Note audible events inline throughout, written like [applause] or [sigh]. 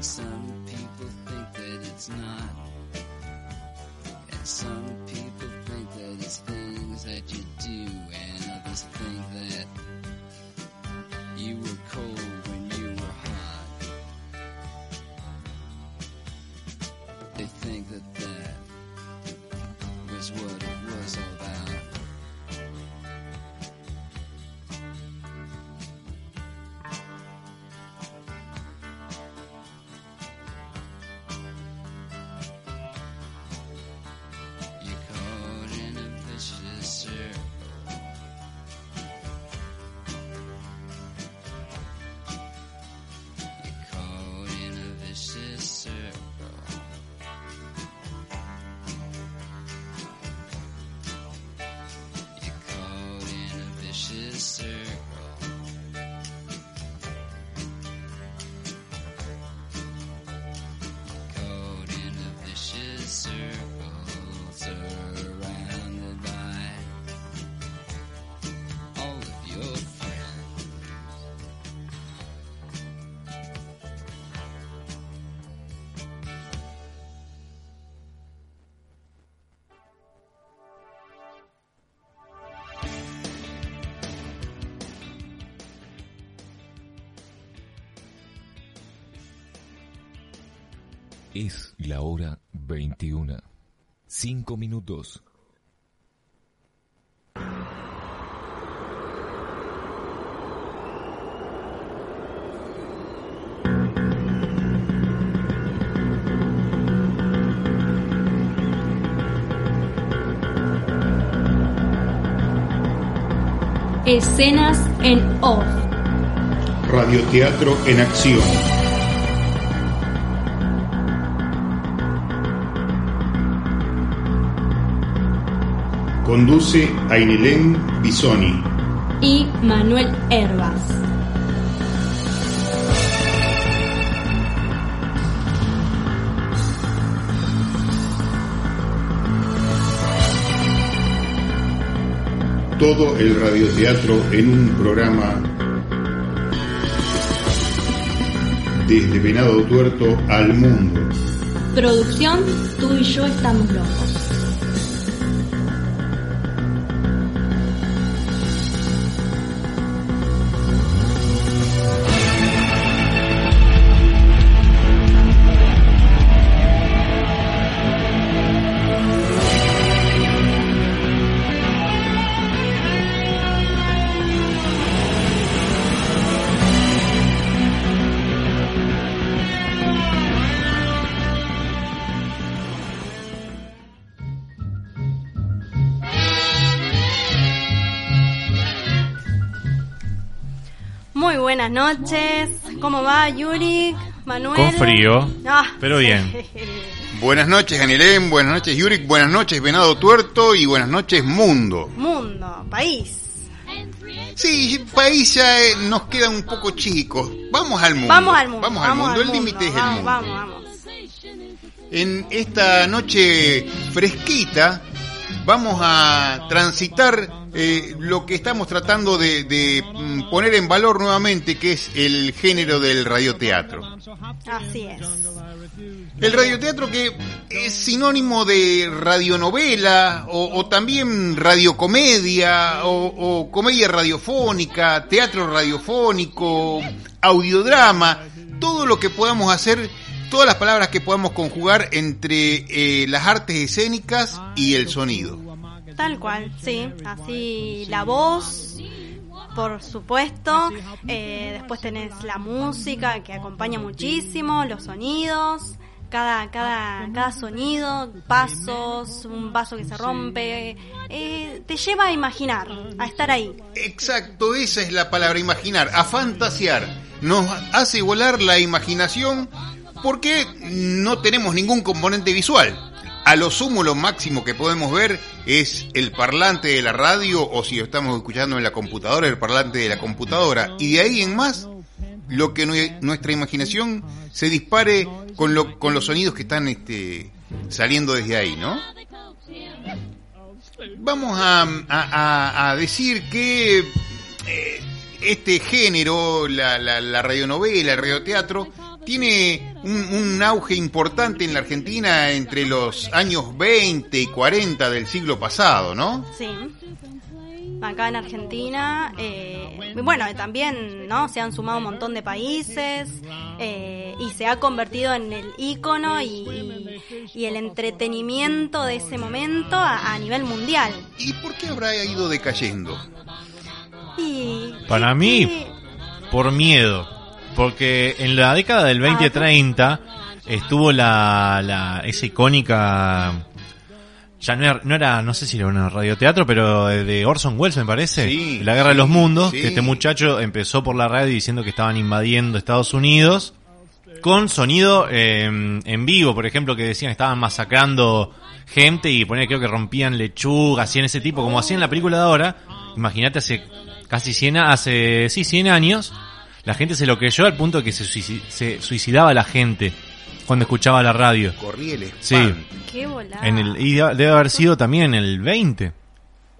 Some people think that it's not. And some people think that it's things that you do, and others think that Es la hora 21. Cinco minutos. Escenas en off. Radioteatro en acción. Conduce Ainelén Bisoni. y Manuel Herbas. Todo el radioteatro en un programa desde Venado Tuerto al mundo. Producción, tú y yo estamos locos. Buenas noches. ¿Cómo va Yuri? Manuel. Con frío, Ah, pero sí. bien. [laughs] Buenas noches, Anilén, buenas noches, Yurik, buenas noches, Venado Tuerto y buenas noches, Mundo. Mundo, país. Sí, país ya eh, nos queda un poco chicos. Vamos al mundo. Vamos al mundo. Vamos al mundo, el límite es el vamos, mundo. Vamos, vamos. En esta noche fresquita vamos a transitar eh, lo que estamos tratando de, de, mm, poner en valor nuevamente, que es el género del radioteatro. Así es. El radioteatro que es sinónimo de radionovela o, o también radiocomedia o, o comedia radiofónica, teatro radiofónico, audiodrama, todo lo que podamos hacer, todas las palabras que podamos conjugar entre eh, las artes escénicas y el sonido. Tal cual, sí. Así la voz, por supuesto. Eh, después tenés la música que acompaña muchísimo, los sonidos. Cada, cada, cada sonido, pasos, un vaso que se rompe, eh, te lleva a imaginar, a estar ahí. Exacto, esa es la palabra imaginar, a fantasear. Nos hace volar la imaginación porque no tenemos ningún componente visual. A lo sumo, lo máximo que podemos ver es el parlante de la radio o si lo estamos escuchando en la computadora, el parlante de la computadora. Y de ahí en más, lo que nue- nuestra imaginación se dispare con, lo, con los sonidos que están este, saliendo desde ahí, ¿no? Vamos a decir que eh, este género, la, la, la radionovela, el radioteatro, tiene un, un auge importante en la Argentina entre los años 20 y 40 del siglo pasado, ¿no? Sí. Acá en Argentina, eh, bueno, también, ¿no? Se han sumado un montón de países eh, y se ha convertido en el ícono y, y- el entretenimiento de ese momento a, a nivel mundial. ¿Y por qué habrá ido decayendo? Y, Para y- mí, y- por miedo. Porque en la década del 2030 estuvo la, la esa icónica. Ya no era, no era, no sé si era una radioteatro, pero de- Orson Welles me parece. Sí, la Guerra de los Mundos, sí. que este muchacho empezó por la radio diciendo que estaban invadiendo Estados Unidos. Con sonido eh, en vivo, por ejemplo, que decían que estaban masacrando gente y ponía creo que rompían lechugas, hacían ese tipo, como hacían en la película de ahora. Imagínate hace casi 100, a- hace, sí, 100 años, la gente se lo creyó al punto que se, suici- se suicidaba la gente cuando escuchaba la radio. Corría el Sí. qué volada. En el, y de- debe haber sido también en el 20.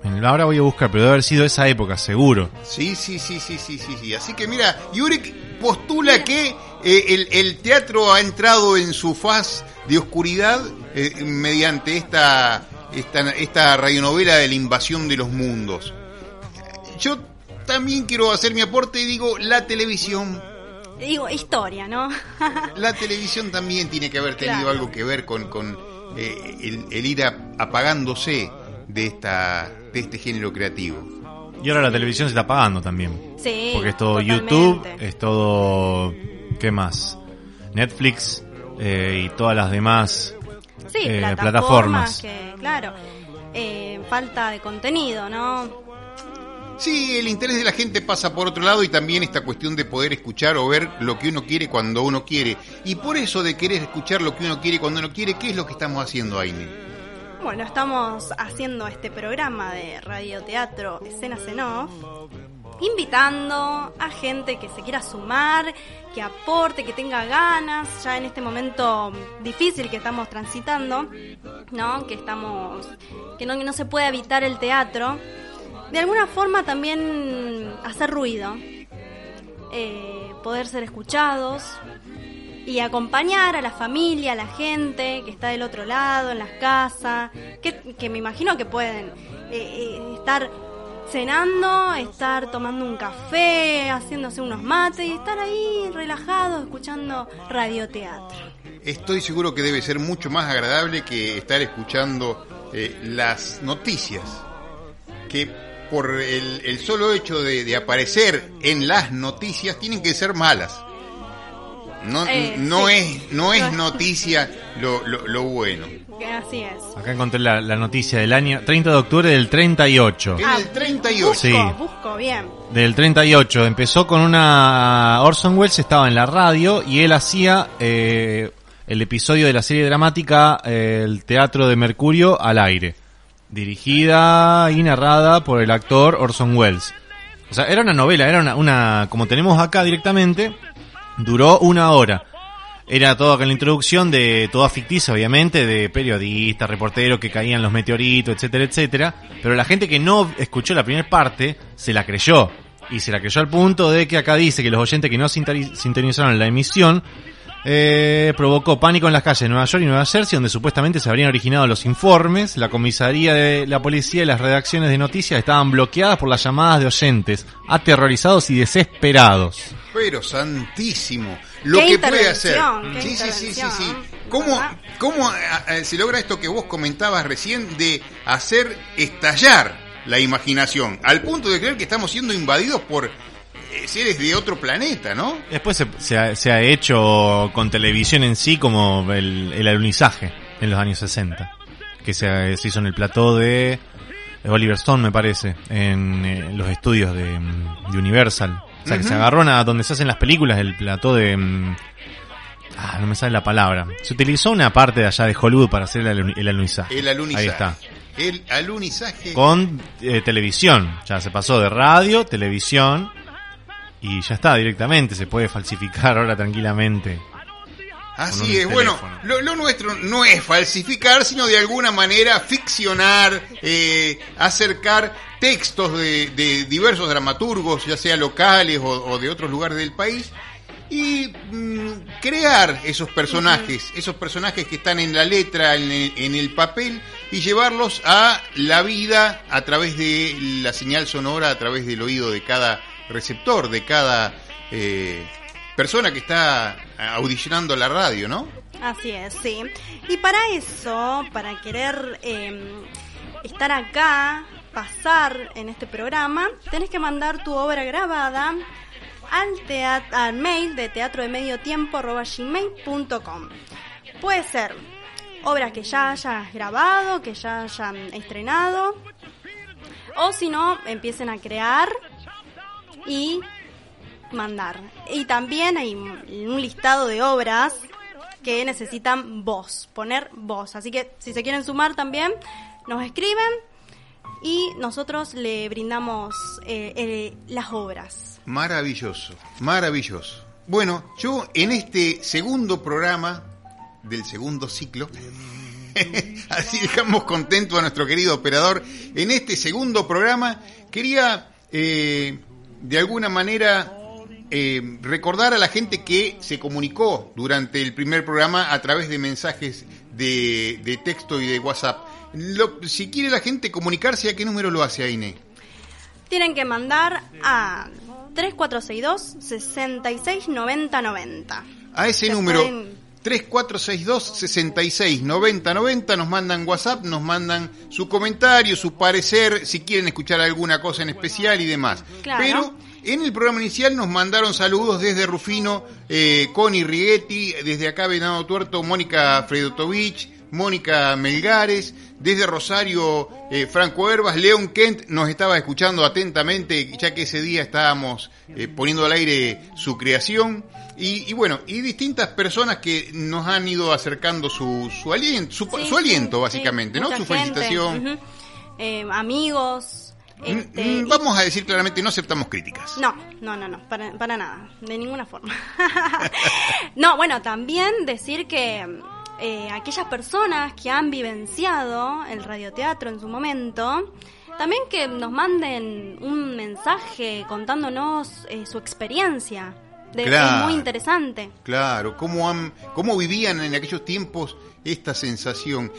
En el- ahora voy a buscar, pero debe haber sido esa época, seguro. Sí, sí, sí, sí, sí, sí, sí. Así que mira, Yurek postula que eh, el, el teatro ha entrado en su faz de oscuridad eh, mediante esta, esta, esta radionovela de la invasión de los mundos. Yo también quiero hacer mi aporte y digo, la televisión, Digo, historia, ¿no? [laughs] la televisión también tiene que haber tenido Claro. algo que ver con, con eh, el, el ir a- apagándose de, esta, de este género creativo. Y ahora la televisión se está apagando también. Sí. Porque es todo totalmente. YouTube, es todo... ¿Qué más? Netflix eh, y todas las demás. Sí, eh, plataformas. plataformas. Que, claro, eh, falta de contenido, ¿no? Sí, el interés de la gente pasa por otro lado y también esta cuestión de poder escuchar o ver lo que uno quiere cuando uno quiere. Y por eso de querer escuchar lo que uno quiere cuando uno quiere, ¿qué es lo que estamos haciendo, Aine? Bueno, estamos haciendo este programa de radioteatro Escenas en Off, invitando a gente que se quiera sumar, que aporte, que tenga ganas, ya en este momento difícil que estamos transitando, ¿no? Que estamos, que no, que no se puede evitar el teatro. De alguna forma también hacer ruido, eh, poder ser escuchados, y acompañar a la familia, a la gente que está del otro lado, en las casas, que, que me imagino que pueden eh, eh, estar cenando, estar tomando un café, haciéndose unos mates y estar ahí relajados escuchando radioteatro. Estoy seguro que debe ser mucho más agradable que estar escuchando las noticias, que por el, el solo hecho de, de aparecer en las noticias tienen que ser malas. No, Eh, no sí. es no es noticia lo, lo, lo bueno. Así es. Acá encontré la, la noticia del año 30 de octubre del 38. En Ah, el 38. Busco, Sí. busco bien. Del 38. Empezó con una... Orson Welles estaba en la radio y él hacía eh, el episodio de la serie dramática eh, El Teatro de Mercurio al aire. Dirigida y narrada por el actor Orson Welles. O sea, era una novela, era una, una como tenemos acá directamente, duró una hora. Era todo acá la introducción de toda ficticia, obviamente, de periodistas, reporteros que caían los meteoritos, etcétera, etcétera. Pero la gente que no escuchó la primera parte se la creyó. Y se la creyó al punto de que acá dice que los oyentes que no sintonizaron la emisión eh, provocó pánico en las calles de Nueva York y Nueva Jersey, donde supuestamente se habrían originado los informes. La comisaría de la policía y las redacciones de noticias estaban bloqueadas por las llamadas de oyentes, aterrorizados y desesperados. Pero santísimo, lo Qué que puede hacer. Sí, sí, sí, sí, sí. ¿Cómo, cómo eh, se logra esto que vos comentabas recién de hacer estallar la imaginación al punto de creer que estamos siendo invadidos por eh, seres de otro planeta, ¿no? Después se, se ha, se ha hecho con televisión en sí como el, el alunizaje en los años 60, que se, se hizo en el plató de Oliver Stone, me parece, en eh, los estudios de, mm, de Universal. O sea, que se agarró a donde se hacen las películas, el plató de... mm, Ah, no me sale la palabra. Se utilizó una parte de allá de Hollywood para hacer el alunizaje. El alunizaje. Ahí está. El alunizaje. Con eh, televisión. Ya se pasó de radio, televisión. Y ya está, directamente. Se puede falsificar ahora tranquilamente. Así es, bueno, lo, lo nuestro no es falsificar, sino de alguna manera ficcionar, eh, acercar textos de, de diversos dramaturgos, ya sea locales o, o de otros lugares del país, y mm, crear esos personajes, esos personajes que están en la letra, en el, en el papel, y llevarlos a la vida a través de la señal sonora, a través del oído de cada receptor, de cada eh, persona que está audicionando la radio, ¿no? Así es, sí. Y para eso, para querer eh, estar acá, pasar en este programa, tenés que mandar tu obra grabada al, teat- al mail de teatro de medio tiempo. Puede ser obras que ya hayas grabado, que ya hayan estrenado, o si no, empiecen a crear y mandar. Y también hay un listado de obras que necesitan voz, poner voz. Así que si se quieren sumar también, nos escriben y nosotros le brindamos eh, eh, las obras. Maravilloso, maravilloso. Bueno, yo en este segundo programa del segundo ciclo, [laughs] así dejamos contento a nuestro querido operador, en este segundo programa quería eh, de alguna manera eh, recordar a la gente que se comunicó durante el primer programa a través de mensajes de, de texto y de WhatsApp. Lo- si quiere la gente comunicarse, ¿a qué número lo hace, Aine? Tienen que mandar a 3462 669090. A ese Se número pueden- 3462 66 90 90 nos mandan WhatsApp, nos mandan su comentario, su parecer, si quieren escuchar alguna cosa en especial y demás. Claro. Pero en el programa inicial nos mandaron saludos desde Rufino, eh, Connie Righetti, desde acá Venado Tuerto, Mónica Fredotovich, Mónica Melgares, desde Rosario, eh, Franco Herbas, León Kent nos estaba escuchando atentamente, ya que ese día estábamos eh, poniendo al aire su creación. Y, y bueno, y distintas personas que nos han ido acercando su, su aliento, su, Sí, su aliento sí, básicamente, sí, ¿no? Su gente, felicitación. Eh, amigos. Mm, este, mm, y- Vamos a decir claramente, no aceptamos críticas. No, no, no, no, para, para nada, de ninguna forma. [laughs] no, bueno, también decir que eh, aquellas personas que han vivenciado el radioteatro en su momento, también que nos manden un mensaje contándonos eh, su experiencia. De, Claro. Es muy interesante. Claro, cómo, han, cómo vivían en aquellos tiempos esta sensación.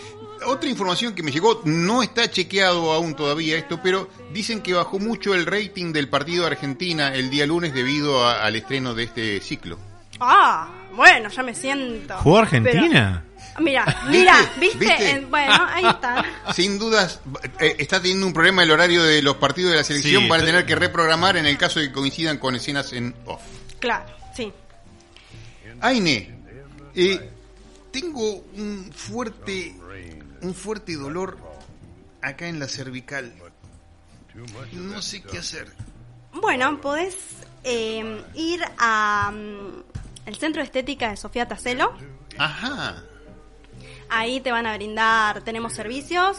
Otra información que me llegó, no está chequeado aún todavía esto, pero dicen que bajó mucho el rating del partido de Argentina el día lunes debido a- al estreno de este ciclo. Ah, bueno, ya me siento. ¿Jugó Argentina? Pero- mira, [laughs] mira, ¿Viste? ¿viste? ¿Viste? Eh, bueno, ahí está. [laughs] Sin dudas, eh, está teniendo un problema el horario de los partidos de la selección. Sí, Van a estoy- tener que reprogramar en el caso de que coincidan con escenas en off. Claro, sí. Aine, eh, tengo un fuerte, un fuerte dolor acá en la cervical. No sé qué hacer. Bueno, podés eh, ir a mm, el Centro de Estética de Sofía Tacelo. Ajá. Ahí te van a brindar, tenemos servicios,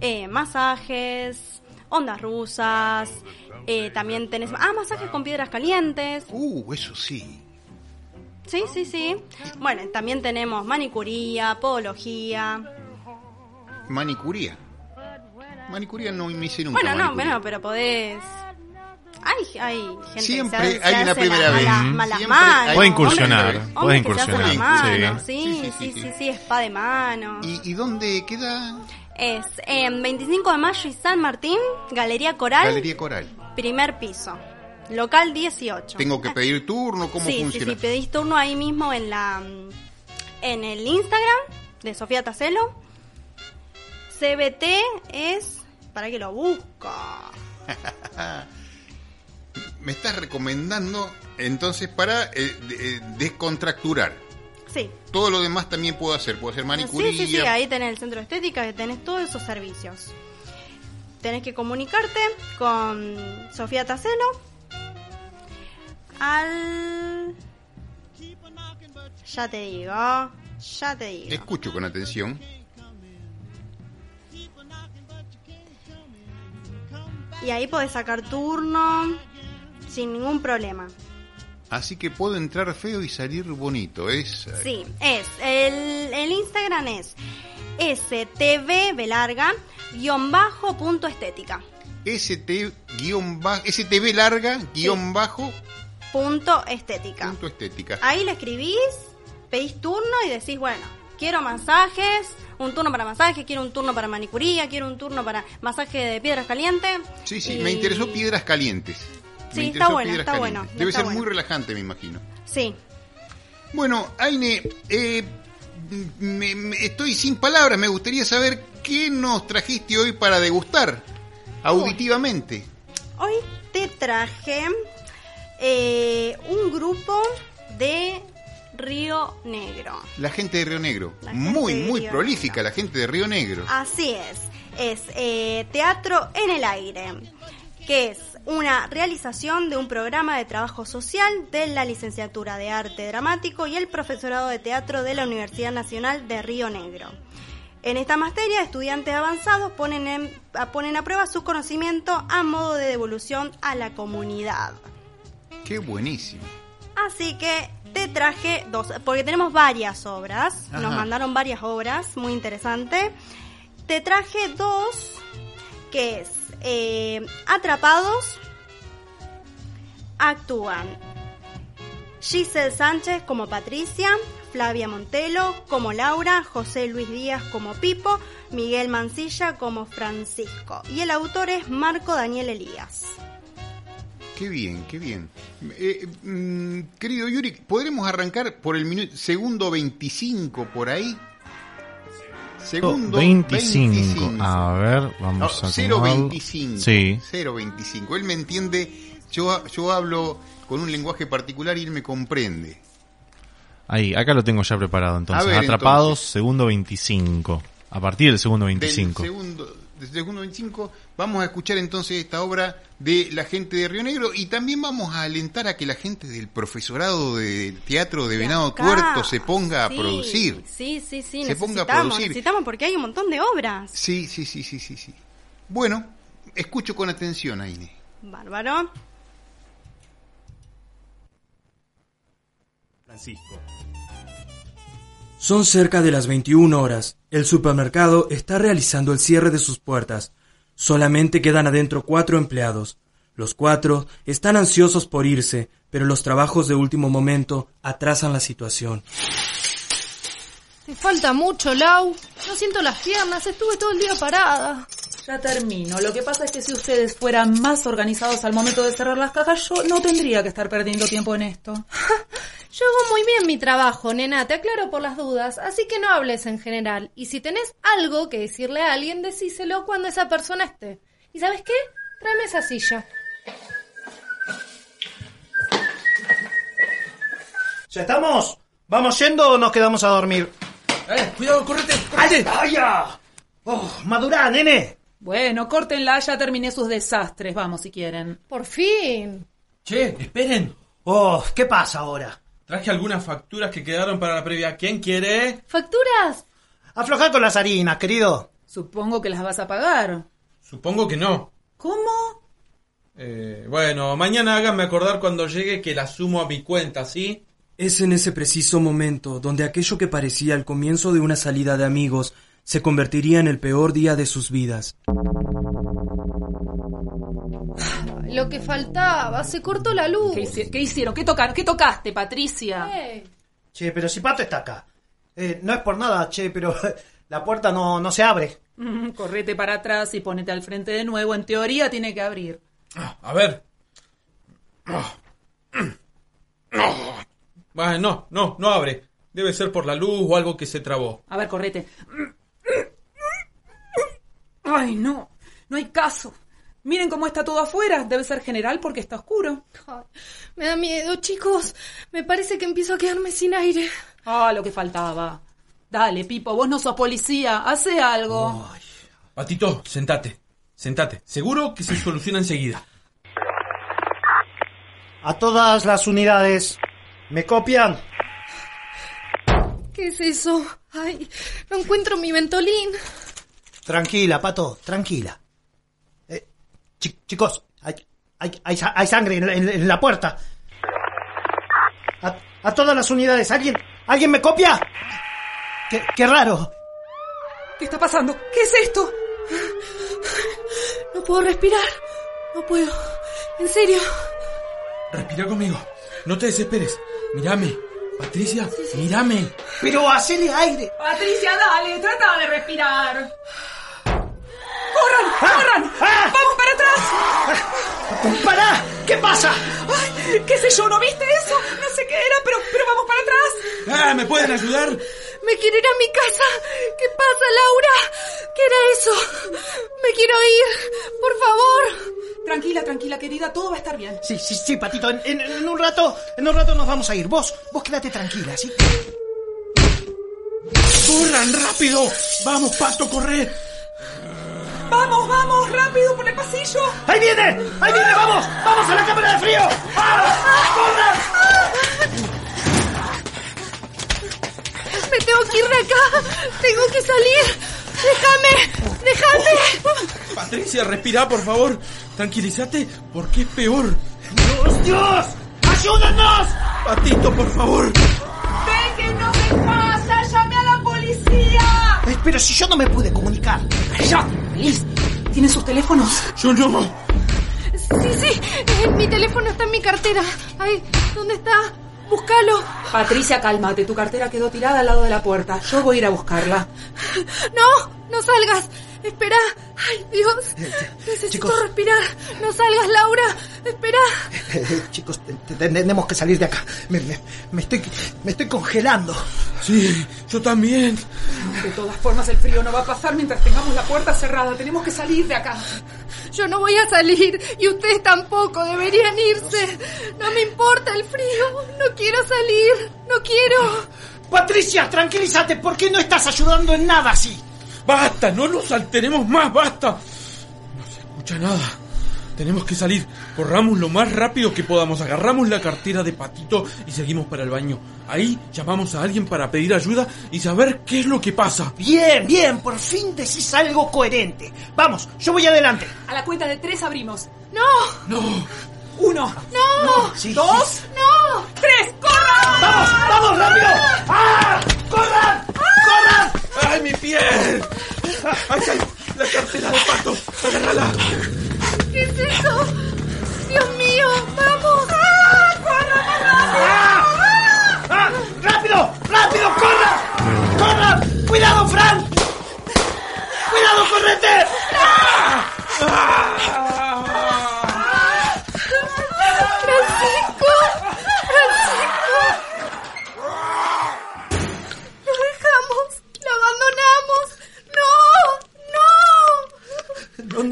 eh, masajes, ondas rusas, eh, también tenés... Ah, masajes con piedras calientes. Uh, eso sí. Sí, sí, sí. Bueno, también tenemos manicuría, podología. Manicuría. Manicuría no me hice nunca. Bueno, no, manicuría. bueno, pero podés... Hay, hay gente Siempre que se, se hay una hace primera la- vez. malas- Siempre malas hay- manos. Puede incursionar, hombre, puede incursionar. las Sí. manos, sí, Sí, sí, sí, sí, sí, sí, spa de mano. ¿Y, y dónde queda? Es en 25 de mayo y San Martín, Galería Coral, Galería Coral. primer piso, local 18. Tengo que pedir turno, ¿cómo sí, sí, funciona? sí, pedís turno ahí mismo en la en el Instagram de Sofía Tacelo. CBT es para que lo busco. [laughs] Me estás recomendando entonces para eh, eh, descontracturar. Sí. Todo lo demás también puedo hacer. Puedo hacer manicuría. Sí, sí, sí, ahí tenés el centro de estética, que tenés todos esos servicios. Tenés que comunicarte con Sofía Tacelo al... Ya te digo, ya te digo. Escucho con atención. Y ahí podés sacar turno sin ningún problema. Así que puedo entrar feo y salir bonito. Es Sí, es, el, el Instagram es stv larga guion bajo punto estética. ST guion bajo, STV larga guion bajo punto estética. Punto estética. Ahí le escribís, pedís turno y decís, bueno, quiero masajes, un turno para masajes, quiero un turno para manicuría, quiero un turno para masaje de piedras calientes. Sí, sí, Y- me interesó piedras calientes. Sí, está bueno, está calientes. bueno, Debe está ser bueno. muy relajante, me imagino. Sí, Bueno, Aine, eh, me- me- estoy sin palabras. Me gustaría saber qué nos trajiste hoy para degustar auditivamente. hoy te traje eh, un grupo de Río Negro. La gente de Río Negro. Muy, muy Río prolífica Negro. la gente de Río Negro. Así es, es eh, Teatro en el Aire, que es una realización de un programa de trabajo social de la licenciatura de Arte Dramático y el profesorado de teatro de la Universidad Nacional de Río Negro. En esta materia, estudiantes avanzados ponen, en- ponen a prueba su conocimiento a modo de devolución a la comunidad. Qué buenísimo. Así que te traje dos, porque tenemos varias obras, nos mandaron varias obras, muy interesante. Te traje dos, que es eh, Atrapados, actúan Giselle Sánchez como Patricia, Flavia Montelo como Laura, José Luis Díaz como Pipo, Miguel Mancilla como Francisco. Y el autor es Marco Daniel Elías. Qué bien, qué bien. Eh, mm, querido Yuri, ¿podremos arrancar por el minuto, segundo 25 por ahí? Segundo 25. A ver, No, vamos a 0.25. Sí. 0.25. Él me entiende, yo, yo hablo con un lenguaje particular y él me comprende. Ahí, acá lo tengo ya preparado entonces. Ver, Atrapados, entonces. segundo 25. A partir del segundo Del 25. segundo, del segundo 25 vamos a escuchar entonces esta obra de la gente de Río Negro y también vamos a alentar a que la gente del profesorado de teatro de Venado acá. Tuerto se ponga a producir. Sí, sí, sí, Se ponga a producir. necesitamos porque hay un montón de obras. Sí, sí, sí, sí, sí, sí. Bueno, escucho con atención, Aine. Bárbaro. Francisco. Son cerca de las 21 horas. El supermercado está realizando el cierre de sus puertas. Solamente quedan adentro cuatro empleados. Los cuatro están ansiosos por irse, pero los trabajos de último momento atrasan la situación. Te falta mucho, Lau. No siento las piernas, estuve todo el día parada. Ya termino. Lo que pasa es que si ustedes fueran más organizados al momento de cerrar las cajas, yo no tendría que estar perdiendo tiempo en esto. [laughs] Yo hago muy bien mi trabajo, nena, te aclaro por las dudas, así que no hables en general. Y si tenés algo que decirle a alguien, decíselo cuando esa persona esté. ¿Y sabes qué? Tráeme esa silla. ¿Ya estamos? ¿Vamos yendo o nos quedamos a dormir? ¡Eh! ¡Cuidado, correte! ¡Ay, vaya! ¡Oh, madurá, nene! Bueno, córtenla, ya terminé sus desastres. Vamos si quieren. Por fin. Che, esperen. Oh, ¿qué pasa ahora? Traje algunas facturas que quedaron para la previa. ¿Quién quiere? ¿Facturas? Aflojá con las harinas, querido. Supongo que las vas a pagar. Supongo que no. ¿Cómo? Eh, bueno, mañana háganme acordar cuando llegue que las sumo a mi cuenta, ¿sí? Es en ese preciso momento donde aquello que parecía el comienzo de una salida de amigos se convertiría en el peor día de sus vidas. Lo que faltaba, se cortó la luz. ¿Qué, hici- qué hicieron? ¿Qué, toca- ¿Qué tocaste, Patricia? Eh, Che, pero si Pato está acá. Eh, no es por nada, che, pero [laughs] la puerta no, no se abre. Mm, correte para atrás y ponete al frente de nuevo. En teoría tiene que abrir. Ah, A ver. Ah. Ah. Bueno, no, no, no abre. Debe ser por la luz o algo que se trabó. A ver, correte. Ay, no. No hay caso. Miren cómo está todo afuera. Debe ser general porque está oscuro. ay, me da miedo, chicos. Me parece que empiezo a quedarme sin aire. Ah, lo que faltaba. Dale, Pipo, vos no sos policía. Hace algo. Patito, sentate. Sentate. Seguro que se soluciona enseguida. A todas las unidades. ¿Me copian? ¿Qué es eso? Ay, no encuentro mi ventolín. Tranquila, Pato, tranquila. Eh, chi- chicos, hay, hay, hay, sa- hay sangre en la, en- en la puerta. A, a todas las unidades, ¿alguien, ¿alguien me copia? Qué, qué raro. ¿Qué está pasando? ¿Qué es esto? No puedo respirar. No puedo. En serio. Respira conmigo. no te desesperes. Mírame. Patricia, mírame. Pero hacele aire. Patricia, dale, trata de respirar. ¡Corran! ¡Corran! ¡Vamos para atrás! ¡Pará! ¿Qué pasa? Ay, ¿Qué sé yo? ¿No viste eso? No sé qué era, pero, pero vamos para atrás. Ah, ¿me pueden ayudar? Me quiero ir a mi casa. ¿Qué pasa, Laura? ¿Qué era eso? Me quiero ir. Por favor. Tranquila, tranquila, querida, todo va a estar bien. Sí, sí, sí, Patito. En, en- en un rato, en un rato nos vamos a ir. Vos, vos quédate tranquila, ¿sí? ¡Corran rápido! ¡Vamos, Pato, corre! Vamos, vamos, rápido por el pasillo. ¡Ahí viene! ¡Ahí viene! ¡Vamos! ¡Vamos a la cámara de frío! ¡Ah! Me tengo que ir de acá. Tengo que salir. Déjame. Déjame. Patricia, respira, por favor. Tranquilízate, porque es peor. ¡Dios, Dios! ¡Ayúdanos! Patito, por favor. ¡Déjenos en paz! ¡Llame a la policía! Eh, Pero si yo no me pude comunicar. ¡Ya! Liz, ¿tienen sus teléfonos? Yo no. Sí, sí. Eh, mi teléfono está en mi cartera. Ay, ¿dónde está? Búscalo. Patricia, cálmate. Tu cartera quedó tirada al lado de la puerta. Yo voy a ir a buscarla. No, no salgas. Espera. Ay, Dios. Necesito chicos. respirar. No salgas, Laura. Espera. Eh, chicos, te- te- tenemos que salir de acá. Me, me- me estoy, me estoy congelando. Sí, yo también. De todas formas, el frío no va a pasar mientras tengamos la puerta cerrada. Tenemos que salir de acá. Yo no voy a salir y ustedes tampoco deberían irse. No me importa el frío. No quiero salir. No quiero. Patricia, tranquilízate. ¿Por qué no estás ayudando en nada así? Basta, no nos alteremos más, basta. No se escucha nada. Tenemos que salir. Corramos lo más rápido que podamos. Agarramos la cartera de Patito y seguimos para el baño. Ahí llamamos a alguien para pedir ayuda y saber qué es lo que pasa. Bien, bien, por fin decís algo coherente. Vamos, yo voy adelante. A la cuenta de tres abrimos. No. No. Uno. No. Sí, Dos. No. Tres. ¡Corran! ¡Vamos, vamos, rápido! ¡Ah! ¡Corran! ¡Corran! ¡Ay, mi piel! ¡Ay, ay! ¡La cartera de Pato! ¡Agárrala! ¿Qué es eso? Dios mío. Vamos. ¡Ah! ¡Corran más rápido! ¡Ah! ¡Ah! ¡Rápido! ¡Rápido! ¡Corran! ¡Corran! ¡Cuidado, Fran! ¡Cuidado, correte! Francisco. Lo dejamos. Lo abandonamos.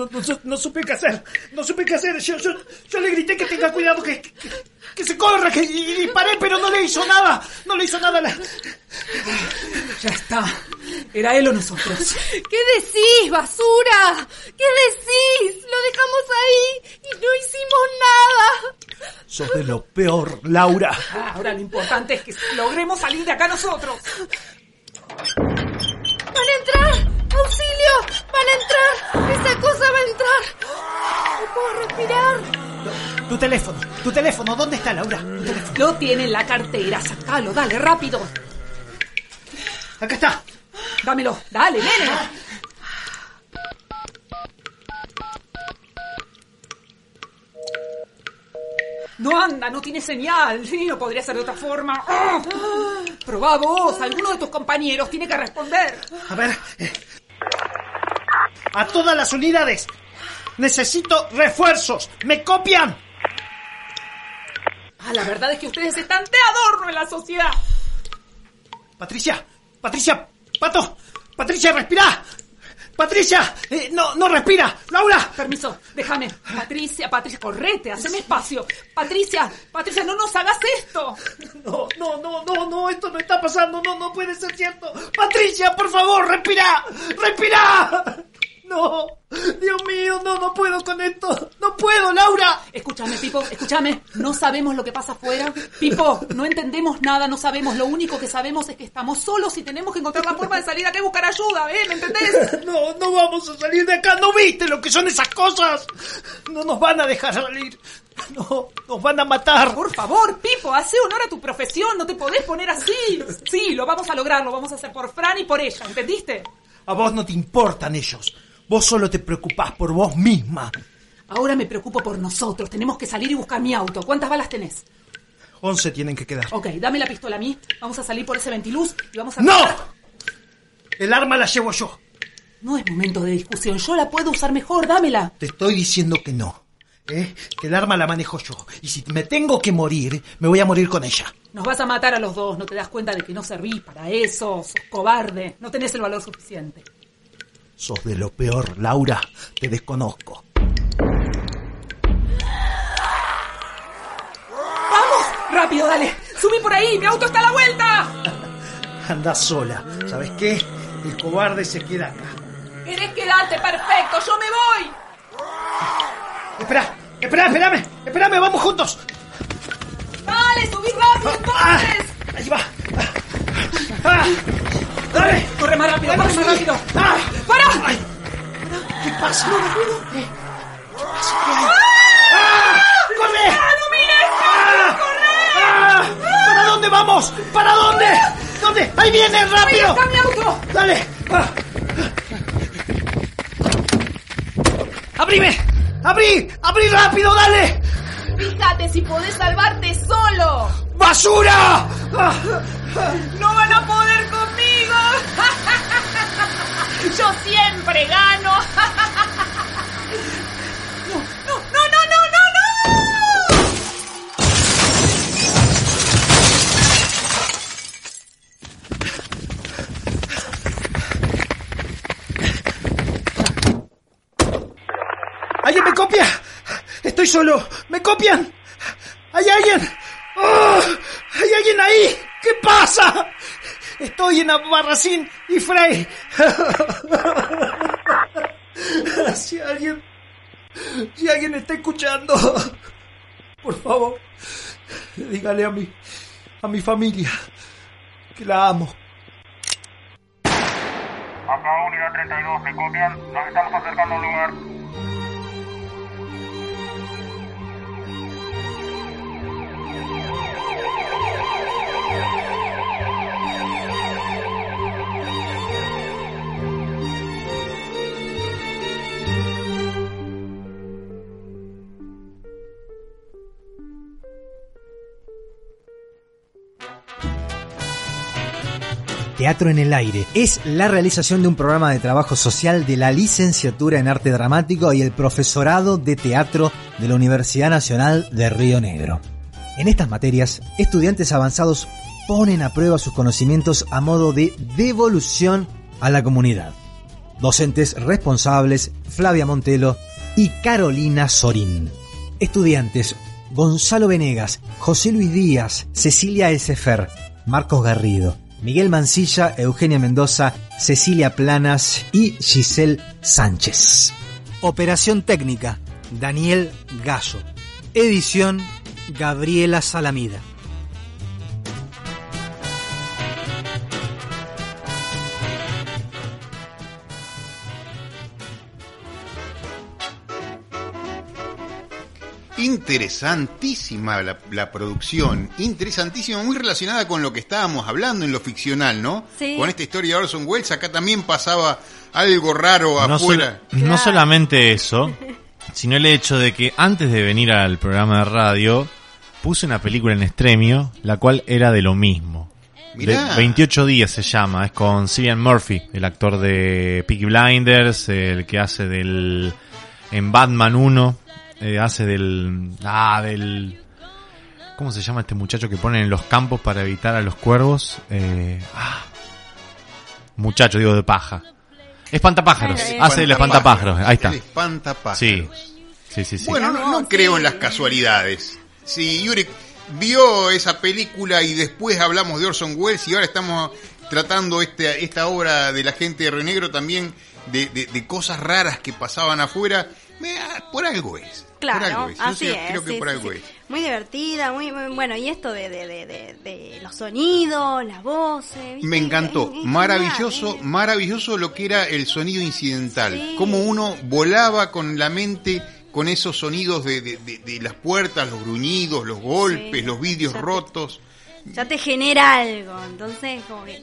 No. No. No, no, no, su- no supe qué hacer. No supe qué hacer. Yo, yo, yo le grité que tenga cuidado, que, que, que se corra, que y disparé, pero no le hizo nada. No le hizo nada. La... Ya está. ¿Era él o nosotros? ¿Qué decís, basura? ¿Qué decís? Lo dejamos ahí y no hicimos nada. Sos de lo peor, Laura. Ah, Ahora lo importante es que logremos salir de acá nosotros. ¡Van a entrar! ¡Van a entrar! ¡Esa cosa va a entrar! ¡No puedo respirar! Tu teléfono, tu teléfono, ¿dónde está, Laura? Tu teléfono. Lo tiene en la cartera. Sacalo, dale, rápido. Acá está. Dámelo. Dale, nene. No anda, no tiene señal. Sí, no podría ser de otra forma. ¡Ah! Probá vos. Alguno de tus compañeros tiene que responder. A ver. A todas las unidades. Necesito refuerzos. ¿Me copian? Ah, la verdad es que ustedes están de adorno en la sociedad. Patricia, Patricia, Pato, Patricia, respira. Patricia, eh, no, no respira. Laura. Permiso, déjame. Patricia, Patricia, correte, haceme espacio. Patricia, Patricia, no nos hagas esto. No, no, no, no, no, esto no está pasando. No, no puede ser cierto. Patricia, por favor, respira. Respira. No, Dios mío, no, no puedo con esto. No puedo, Laura. Escúchame, Pipo, escúchame. No sabemos lo que pasa afuera. Pipo, no entendemos nada, no sabemos. Lo único que sabemos es que estamos solos y tenemos que encontrar la forma de salir acá y buscar ayuda, ¿eh? ¿Me entendés? [laughs] No, no vamos a salir de acá. ¿No viste lo que son esas cosas? No nos van a dejar salir. No, nos van a matar. Por favor, Pipo, hace honor a tu profesión, no te podés poner así. Sí, lo vamos a lograr, lo vamos a hacer por Fran y por ella, ¿entendiste? A vos no te importan ellos. Vos solo te preocupás por vos misma. Ahora me preocupo por nosotros. Tenemos que salir y buscar mi auto. ¿Cuántas balas tenés? 11 tienen que quedar. Ok, dame la pistola a mí. Vamos a salir por ese ventiluz y vamos a... ¡No! El arma la llevo yo. No es momento de discusión. Yo la puedo usar mejor. Dámela. Te estoy diciendo que no. ¿eh? Que el arma la manejo yo. Y si me tengo que morir, me voy a morir con ella. Nos vas a matar a los dos. ¿No te das cuenta de que no servís para eso? Sos cobarde. No tenés el valor suficiente. Sos de lo peor, Laura. Te desconozco. ¡Vamos! ¡Rápido, dale! ¡Subí por ahí! ¡Mi auto está a la vuelta! [laughs] Anda sola. ¿Sabes qué? El cobarde se queda acá. ¿Querés quedarte? ¡Perfecto! ¡Yo me voy! Espera, espera, espérame. Espérame, vamos juntos. ¡Dale, subí rápido entonces! Ahí va. Ah, ¡Dale! ¡Corre más rápido, corre más rápido! ¡Ah! ¡Para! ¿Qué pasa? No. ¿Qué pasa? ¿Qué hay? ¡Ah! ¡Corre! ¡No mires! ¡Ah! ¡Corre! ¡Ah! ¿Para dónde vamos? ¿Para dónde? ¿Dónde? ¡Ahí viene, rápido! ¡Ahí está mi auto! ¡Dale! Ah. ¡Abrime! ¡Abrí! ¡Abrí rápido, dale! Fíjate si podés salvarte solo. ¡Basura! Ah. ¡No van a poder conmigo! [laughs] ¡Yo siempre gano! [laughs] ¡No, no, no, no, no, no! ¿Alguien me copia? Estoy solo. ¿Me copian? ¿Hay alguien? ¡Oh! ¿Hay alguien ahí? ¿Qué pasa? Estoy en Albarracín y Frey. [laughs] Si alguien... Si alguien está escuchando, por favor, dígale a mi, a mi familia que la amo. Acá unidad 32, ¿me copian? Nos estamos acercando a un lugar. Teatro en el Aire es la realización de un programa de trabajo social de la licenciatura en arte dramático y el profesorado de teatro de la Universidad Nacional de Río Negro. En estas materias, estudiantes avanzados ponen a prueba sus conocimientos a modo de devolución a la comunidad. Docentes responsables Flavia Montelo y Carolina Sorín. Estudiantes Gonzalo Venegas, José Luis Díaz, Cecilia Esefer, Marcos Garrido, Miguel Mancilla, Eugenia Mendoza, Cecilia Planas y Giselle Sánchez. Operación técnica, Daniel Gallo. Edición, Gabriela Salamida. Interesantísima la, la producción, interesantísima, muy relacionada con lo que estábamos hablando en lo ficcional, ¿no? Sí. Con esta historia de Orson Welles, acá también pasaba algo raro No, afuera. sol- no solamente eso, sino el hecho de que antes de venir al programa de radio, puse una película en extremio, la cual era de lo mismo. De Mirá. 28 días se llama, es con Cillian Murphy, el actor de Peaky Blinders, el que hace del... En Batman 1, eh, hace del... Ah, del... ¿Cómo se llama este muchacho que ponen en los campos para evitar a los cuervos? Eh, ah, muchacho, digo, de paja. Espantapájaros, Eh, hace el espantapájaros, ahí está. El espantapájaros. Sí, sí, sí. sí. Bueno, no, no creo en las casualidades. Si Yuri vio esa película y después hablamos de Orson Welles y ahora estamos tratando este, esta obra de la gente de Renegro también de, de- de cosas raras que pasaban afuera, me- ah, por algo es. Por Claro, algo es. Yo así sí es. creo que sí, por sí, algo sí. es. Muy divertida, muy, muy- bueno. Y esto de, de, de, de, los sonidos, las voces. ¿viste? Me encantó, Es- es maravilloso, genial, maravilloso lo que era el sonido incidental, Sí. cómo uno volaba con la mente con esos sonidos de, las puertas, los gruñidos, los golpes, los vidrios Ya te- rotos. Ya te genera algo, entonces como que...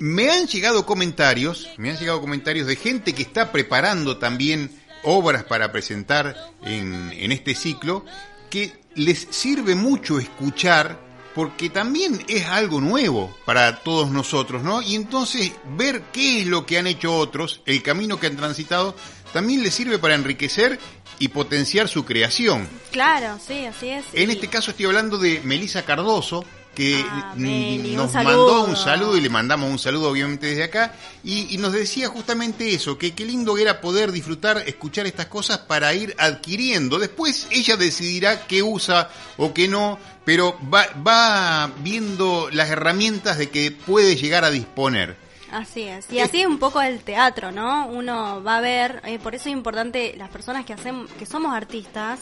Me han llegado comentarios, me han llegado comentarios de gente que está preparando también obras para presentar en, en este ciclo, que les sirve mucho escuchar porque también es algo nuevo para todos nosotros, ¿no? Y entonces ver qué es lo que han hecho otros, el camino que han transitado, también les sirve para enriquecer y potenciar su creación. Claro, sí, así es. En Y- este caso estoy hablando de Melisa Cardoso, que Ah, Meli, un nos mandó un saludo y le mandamos un saludo obviamente desde acá, y, y nos decía justamente eso, que qué lindo era poder disfrutar, escuchar estas cosas para ir adquiriendo. Después ella decidirá qué usa o qué no, pero va, va viendo las herramientas de que puede llegar a disponer. Así es. Y así es un poco el teatro, ¿no? Uno va a ver, eh, por eso es importante las personas que hacemos, que somos artistas,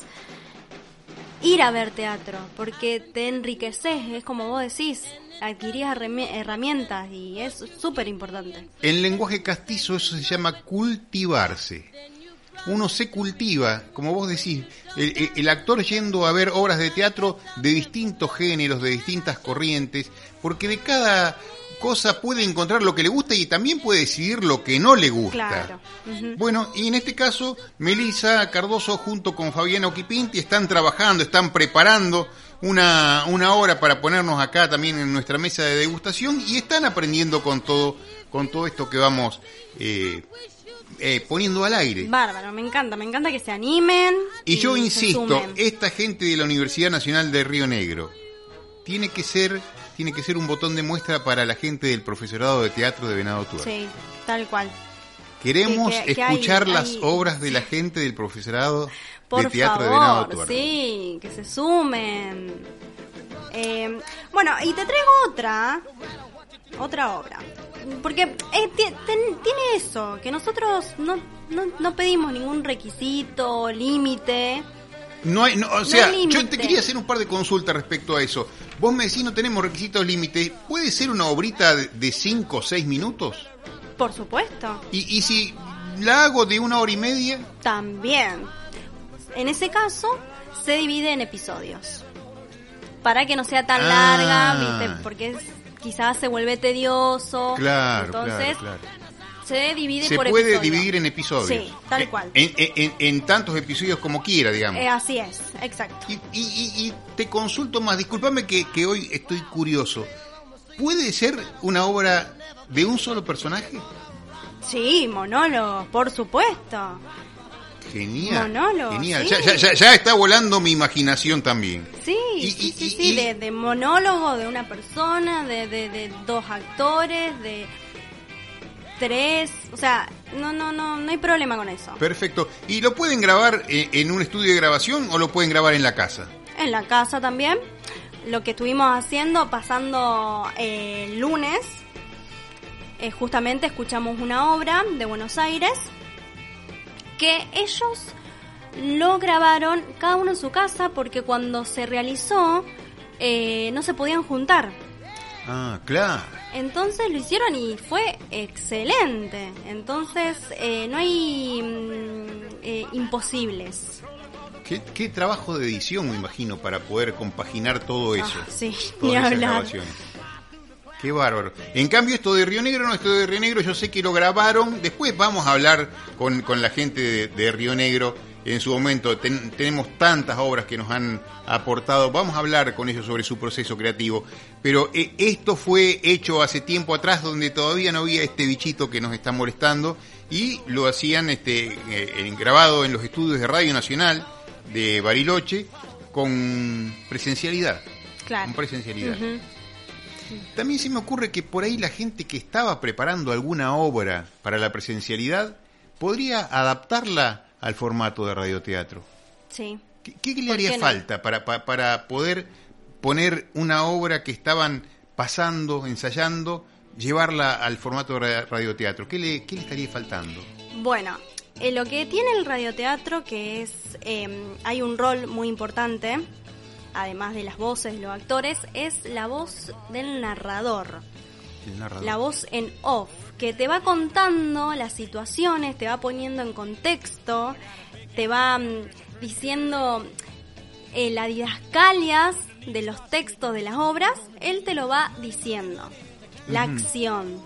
ir a ver teatro, porque te enriqueces, es como vos decís, adquirís herrami- herramientas y es súper importante. En lenguaje castizo eso se llama cultivarse. Uno se cultiva, como vos decís, el actor yendo a ver obras de teatro de distintos géneros, de distintas corrientes, porque de cada cosa puede encontrar lo que le gusta y también puede decidir lo que no le gusta. Claro. Bueno, y en este caso, Melissa Cardoso junto con Fabiana Oquipinti están trabajando, están preparando una, una hora para ponernos acá también en nuestra mesa de degustación y están aprendiendo con todo, con todo esto que vamos eh, eh, poniendo al aire. Bárbaro, me encanta, me encanta que se animen. Y yo insisto, esta gente de la Universidad Nacional de Río Negro tiene que ser, tiene que ser un botón de muestra para la gente del profesorado de teatro de Venado Tuerto. Sí, tal cual. Queremos Que- que- que hay- escuchar las hay- obras de la [laughs] gente del profesorado Por de teatro de Venado Tuerto. sí, que se sumen. Eh, bueno, y te traigo otra, otra obra. Porque eh, tiene eso, que nosotros no, no, no pedimos ningún requisito, límite. No hay, no, o sea, hay yo te quería hacer un par de consultas respecto a eso. Vos me decís no tenemos requisitos límites. ¿Puede ser una obrita de 5 o 6 minutos? Por supuesto, Y, y si la hago de una hora y media, también. En ese caso, se divide en episodios. Para que no sea tan Ah. larga, ¿viste? Porque es- quizás se vuelve tedioso. claro, Entonces, claro, claro. Se divide Se por puede episodio. dividir en episodios. Sí, tal cual. En, en- tantos episodios como quiera, digamos. Eh, así es, exacto. Y, y- y te consulto más, discúlpame que, que hoy estoy curioso. ¿Puede ser una obra de un solo personaje? Sí, monólogo, por supuesto. Genial. Monólogo, Genial. sí. Ya, ya- está volando mi imaginación también. Sí, Y- sí, y- sí, y- sí, y- de, de monólogo de una persona, de, de, de dos actores, de tres, o sea, no, no, no, no hay problema con eso. Perfecto. ¿Y lo pueden grabar eh, en un estudio de grabación o lo pueden grabar en la casa? En la casa también, lo que estuvimos haciendo, pasando eh, el lunes, eh, justamente escuchamos una obra de Buenos Aires que ellos lo grabaron cada uno en su casa porque cuando se realizó eh, no se podían juntar. Ah, claro. Entonces lo hicieron y fue excelente. Entonces eh, no hay mm, eh, imposibles. ¿Qué, qué trabajo de edición, me imagino, para poder compaginar todo eso. Ah, sí, [laughs] ni hablar. Qué bárbaro. En cambio, esto de Río Negro, no, esto de Río Negro, yo sé que lo grabaron. Después vamos a hablar con, con la gente de, de Río Negro en su momento. Ten- tenemos tantas obras que nos han aportado. Vamos a hablar con ellos sobre su proceso creativo. Pero eh, esto fue hecho hace tiempo atrás, donde todavía no había este bichito que nos está molestando. Y lo hacían este, eh, grabado en los estudios de Radio Nacional de Bariloche con presencialidad. Claro. Con presencialidad. También se me ocurre que por ahí la gente que estaba preparando alguna obra para la presencialidad podría adaptarla al formato de radioteatro. Sí. ¿Qué, qué le ¿Por haría qué no? falta para, pa- para poder poner una obra que estaban pasando, ensayando, llevarla al formato de ra- radioteatro? ¿Qué le, qué le estaría faltando? Bueno, eh, lo que tiene el radioteatro, que es, eh, hay un rol muy importante, además de las voces los actores, es la voz del narrador. El narrador. La voz en off, que te va contando las situaciones, te va poniendo en contexto, te va mm, diciendo eh, las didascalias de los textos de las obras, él te lo va diciendo. La acción.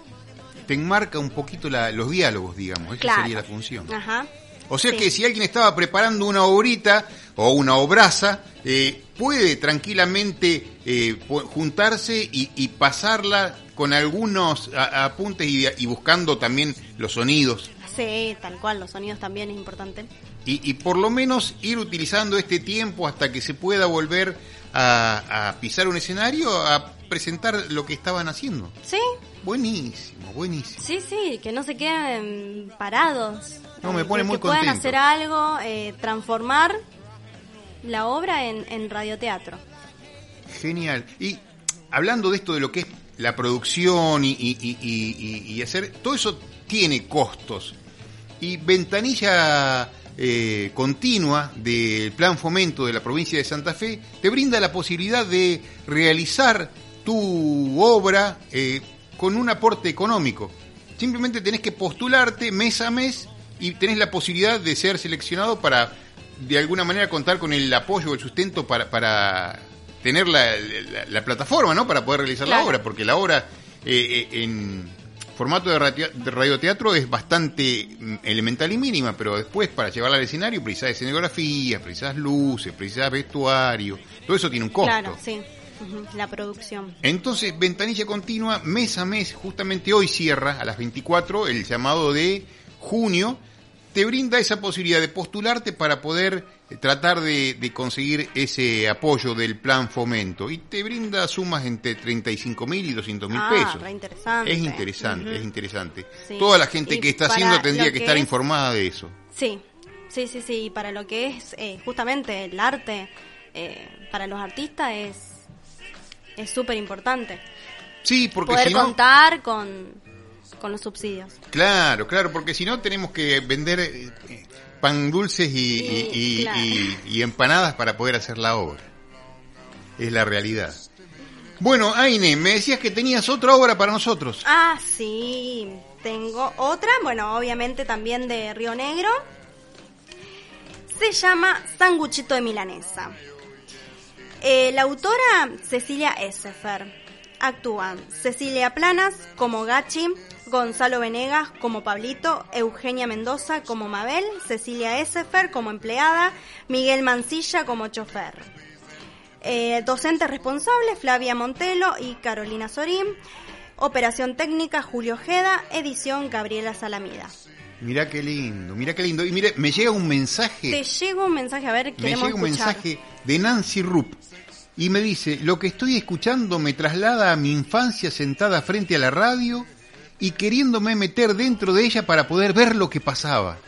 Te enmarca un poquito la- los diálogos, digamos. Esa Claro. sería la función. Ajá. O sea Sí. que si alguien estaba preparando una obrita o una obraza, eh, puede tranquilamente eh, juntarse y, y pasarla con algunos apuntes y, y buscando también los sonidos. Sí, tal cual, los sonidos también es importante. Y, y por lo menos ir utilizando este tiempo hasta que se pueda volver a, a pisar un escenario a presentar lo que estaban haciendo. Sí, Buenísimo, buenísimo. sí, sí, que no se queden parados. No, me Eh, pone que- muy que puedan contento. hacer algo, eh, transformar la obra en, en radioteatro. Genial. Y hablando de esto de lo que es la producción y, y- y- hacer, todo eso tiene costos. Y ventanilla eh, continua del plan fomento de la provincia de Santa Fe te brinda la posibilidad de realizar tu obra eh, con un aporte económico. Simplemente tenés que postularte mes a mes y tenés la posibilidad de ser seleccionado para de alguna manera contar con el apoyo o el sustento para, para tener la, la- la plataforma, ¿no? Para poder realizar la obra, porque la obra eh, eh, en formato de, radio- de radioteatro es bastante mm, elemental y mínima, pero después para llevarla al escenario precisas escenografía, precisas luces, precisas vestuario, todo eso tiene un costo. Claro, sí. La producción. Entonces, ventanilla continua, mes a mes, justamente hoy cierra a las 24 el llamado de junio, te brinda esa posibilidad de postularte para poder eh, tratar de, de conseguir ese apoyo del plan fomento y te brinda sumas entre 35 mil y 200 mil Ah, pesos. re interesante. Es interesante, es interesante. Sí. Toda la gente Y que está haciendo tendría que que estar es- informada de eso. Sí, sí, sí, sí. Y para lo que es eh, justamente el arte, eh, para los artistas es es súper importante. Sí, porque Poder si no... contar con, con los subsidios. Claro, claro, porque si no tenemos que vender eh, pan dulces y, y- y- claro. y- y empanadas para poder hacer la obra. Es la realidad. Bueno, Aine, me decías que tenías otra obra para nosotros. Ah, sí. Tengo otra, bueno, obviamente también de Río Negro. Se llama Sanguchito de Milanesa. Eh, la autora Cecilia Essefer. Actúan Cecilia Planas como Gachi, Gonzalo Venegas como Pablito, Eugenia Mendoza como Mabel, Cecilia Essefer como empleada, Miguel Mancilla como chofer. Eh, docentes responsables Flavia Montelo y Carolina Sorín. Operación técnica Julio Ojeda. Edición Gabriela Salamida. Mirá qué lindo, mirá qué lindo. Y mire, me llega un mensaje. Te llega un mensaje, a ver, me queremos llega un escuchar. mensaje de Nancy Rupp y me dice, lo que estoy escuchando me traslada a mi infancia sentada frente a la radio y queriéndome meter dentro de ella para poder ver lo que pasaba.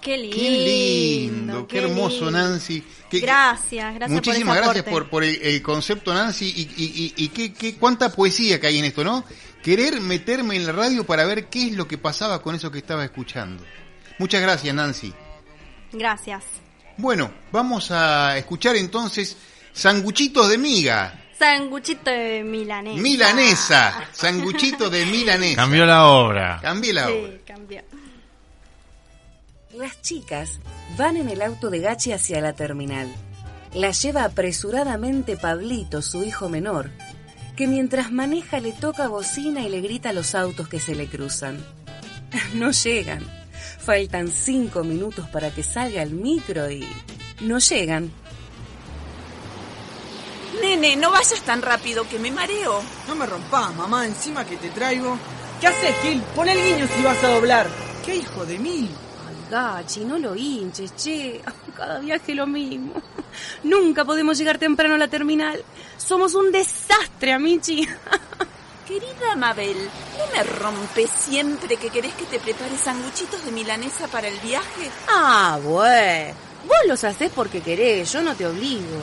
Qué lindo. Qué lindo, qué, hermoso lindo. Nancy. Qué- Gracias, gracias Muchísimas por gracias por, por el, el concepto Nancy y, y, y- y qué, qué- cuánta poesía que hay en esto, ¿no? Querer meterme en la radio para ver qué es lo que pasaba con eso que estaba escuchando. Muchas gracias Nancy. Gracias. Bueno, vamos a escuchar entonces Sanguchitos de Miga. Sanguchito de milanesa. Milanesa. Sanguchito de milanesa. Cambió la obra. Cambié la obra. Sí, cambió. Las chicas van en el auto de Gachi hacia la terminal. La lleva apresuradamente Pablito, su hijo menor, que mientras maneja le toca bocina y le grita a los autos que se le cruzan. [laughs] No llegan. Faltan cinco minutos para que salga el micro y no llegan. Nene, no vayas tan rápido que me mareo. No me rompas, mamá, encima que te traigo. ¿Qué haces, Gil? Pon el guiño si vas a doblar. ¿Qué hijo de mil? Gachi, no lo hinches, che. [laughs] Cada viaje lo mismo. [laughs] Nunca podemos llegar temprano a la terminal. Somos un desastre, Amichi. [laughs] Querida Mabel, ¿no me rompes siempre que querés que te prepare sanguchitos de milanesa para el viaje? Ah, bueno. Vos los haces porque querés, yo no te obligo.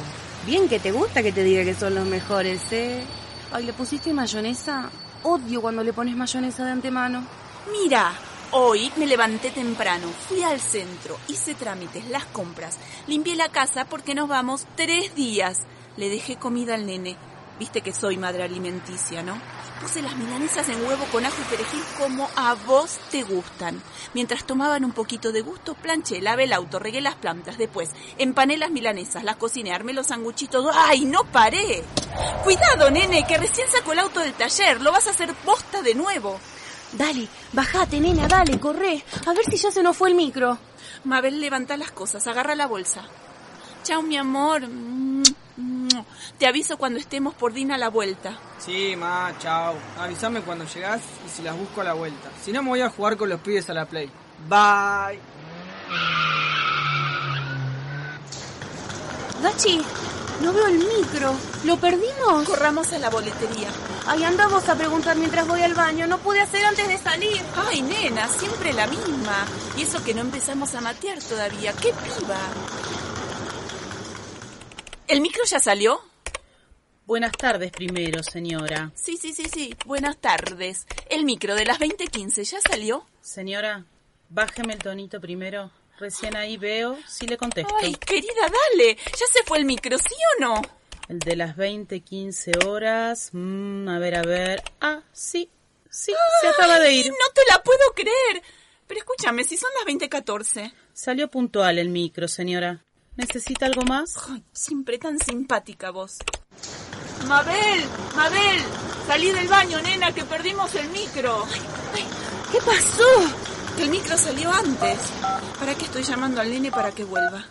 Bien que te gusta que te diga que son los mejores, ¿eh? Ay, ¿le pusiste mayonesa? Odio cuando le pones mayonesa de antemano. Mira, hoy me levanté temprano, fui al centro, hice trámites, las compras, limpié la casa porque nos vamos tres días. Le dejé comida al nene. Viste que soy madre alimenticia, ¿no? Puse las milanesas en huevo con ajo y perejil como a vos te gustan. Mientras tomaban un poquito de gusto, planché, lavé el auto, regué las plantas. Después, empané las milanesas, las cociné, armé los sanguchitos. ¡Ay, no paré! Cuidado, nene, que recién sacó el auto del taller. Lo vas a hacer posta de nuevo. Dale, bajate, nena, dale, corre. A ver si ya se nos fue el micro. Mabel, levanta las cosas, agarra la bolsa. Chao, mi amor. Te aviso cuando estemos por Dina a la vuelta. Sí, ma, chao. Avísame cuando llegás y si las busco a la vuelta. Si no, me voy a jugar con los pibes a la Play. Bye. Gachi, no veo el micro. ¿Lo perdimos? Corramos a la boletería. Ay, anda vos a preguntar mientras voy al baño. No pude hacer antes de salir. Ay, nena, siempre la misma. Y eso que no empezamos a matear todavía. ¡Qué piba! ¿El micro ya salió? Buenas tardes primero, señora. Sí, sí, sí, sí. Buenas tardes. ¿El micro de las 20.15 ya salió? Señora, bájeme el tonito primero. Recién ahí veo si le contesto. Ay, querida, dale. ¿Ya se fue el micro, sí o no? El de las 20.15 horas. Mm, a ver, a ver. Ah, sí. Sí, se acaba de ir. No te la puedo creer. Pero escúchame, si son las 20.14. Salió puntual el micro, señora. ¿Necesita algo más? Ay, siempre tan simpática vos. Mabel, Mabel, salí del baño, nena, que perdimos el micro. Ay, ay, ¿Qué pasó? El micro salió antes. ¿Para qué estoy llamando al nene para que vuelva?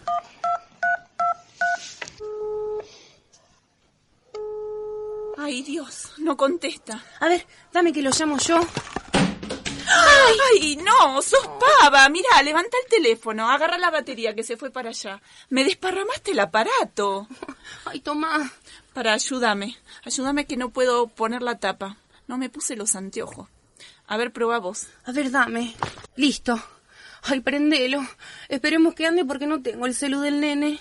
Ay, Dios, no contesta. A ver, dame que lo llamo yo. ¡Ay! ¡Ay, no! ¡Sos pava! Mira, levanta el teléfono, agarra la batería que se fue para allá. Me desparramaste el aparato. [laughs] Ay, toma. Para, ayúdame. Ayúdame que no puedo poner la tapa. No me puse los anteojos. A ver, prueba vos. A ver, dame. Listo. Ay, prendelo. Esperemos que ande porque no tengo el celu del nene.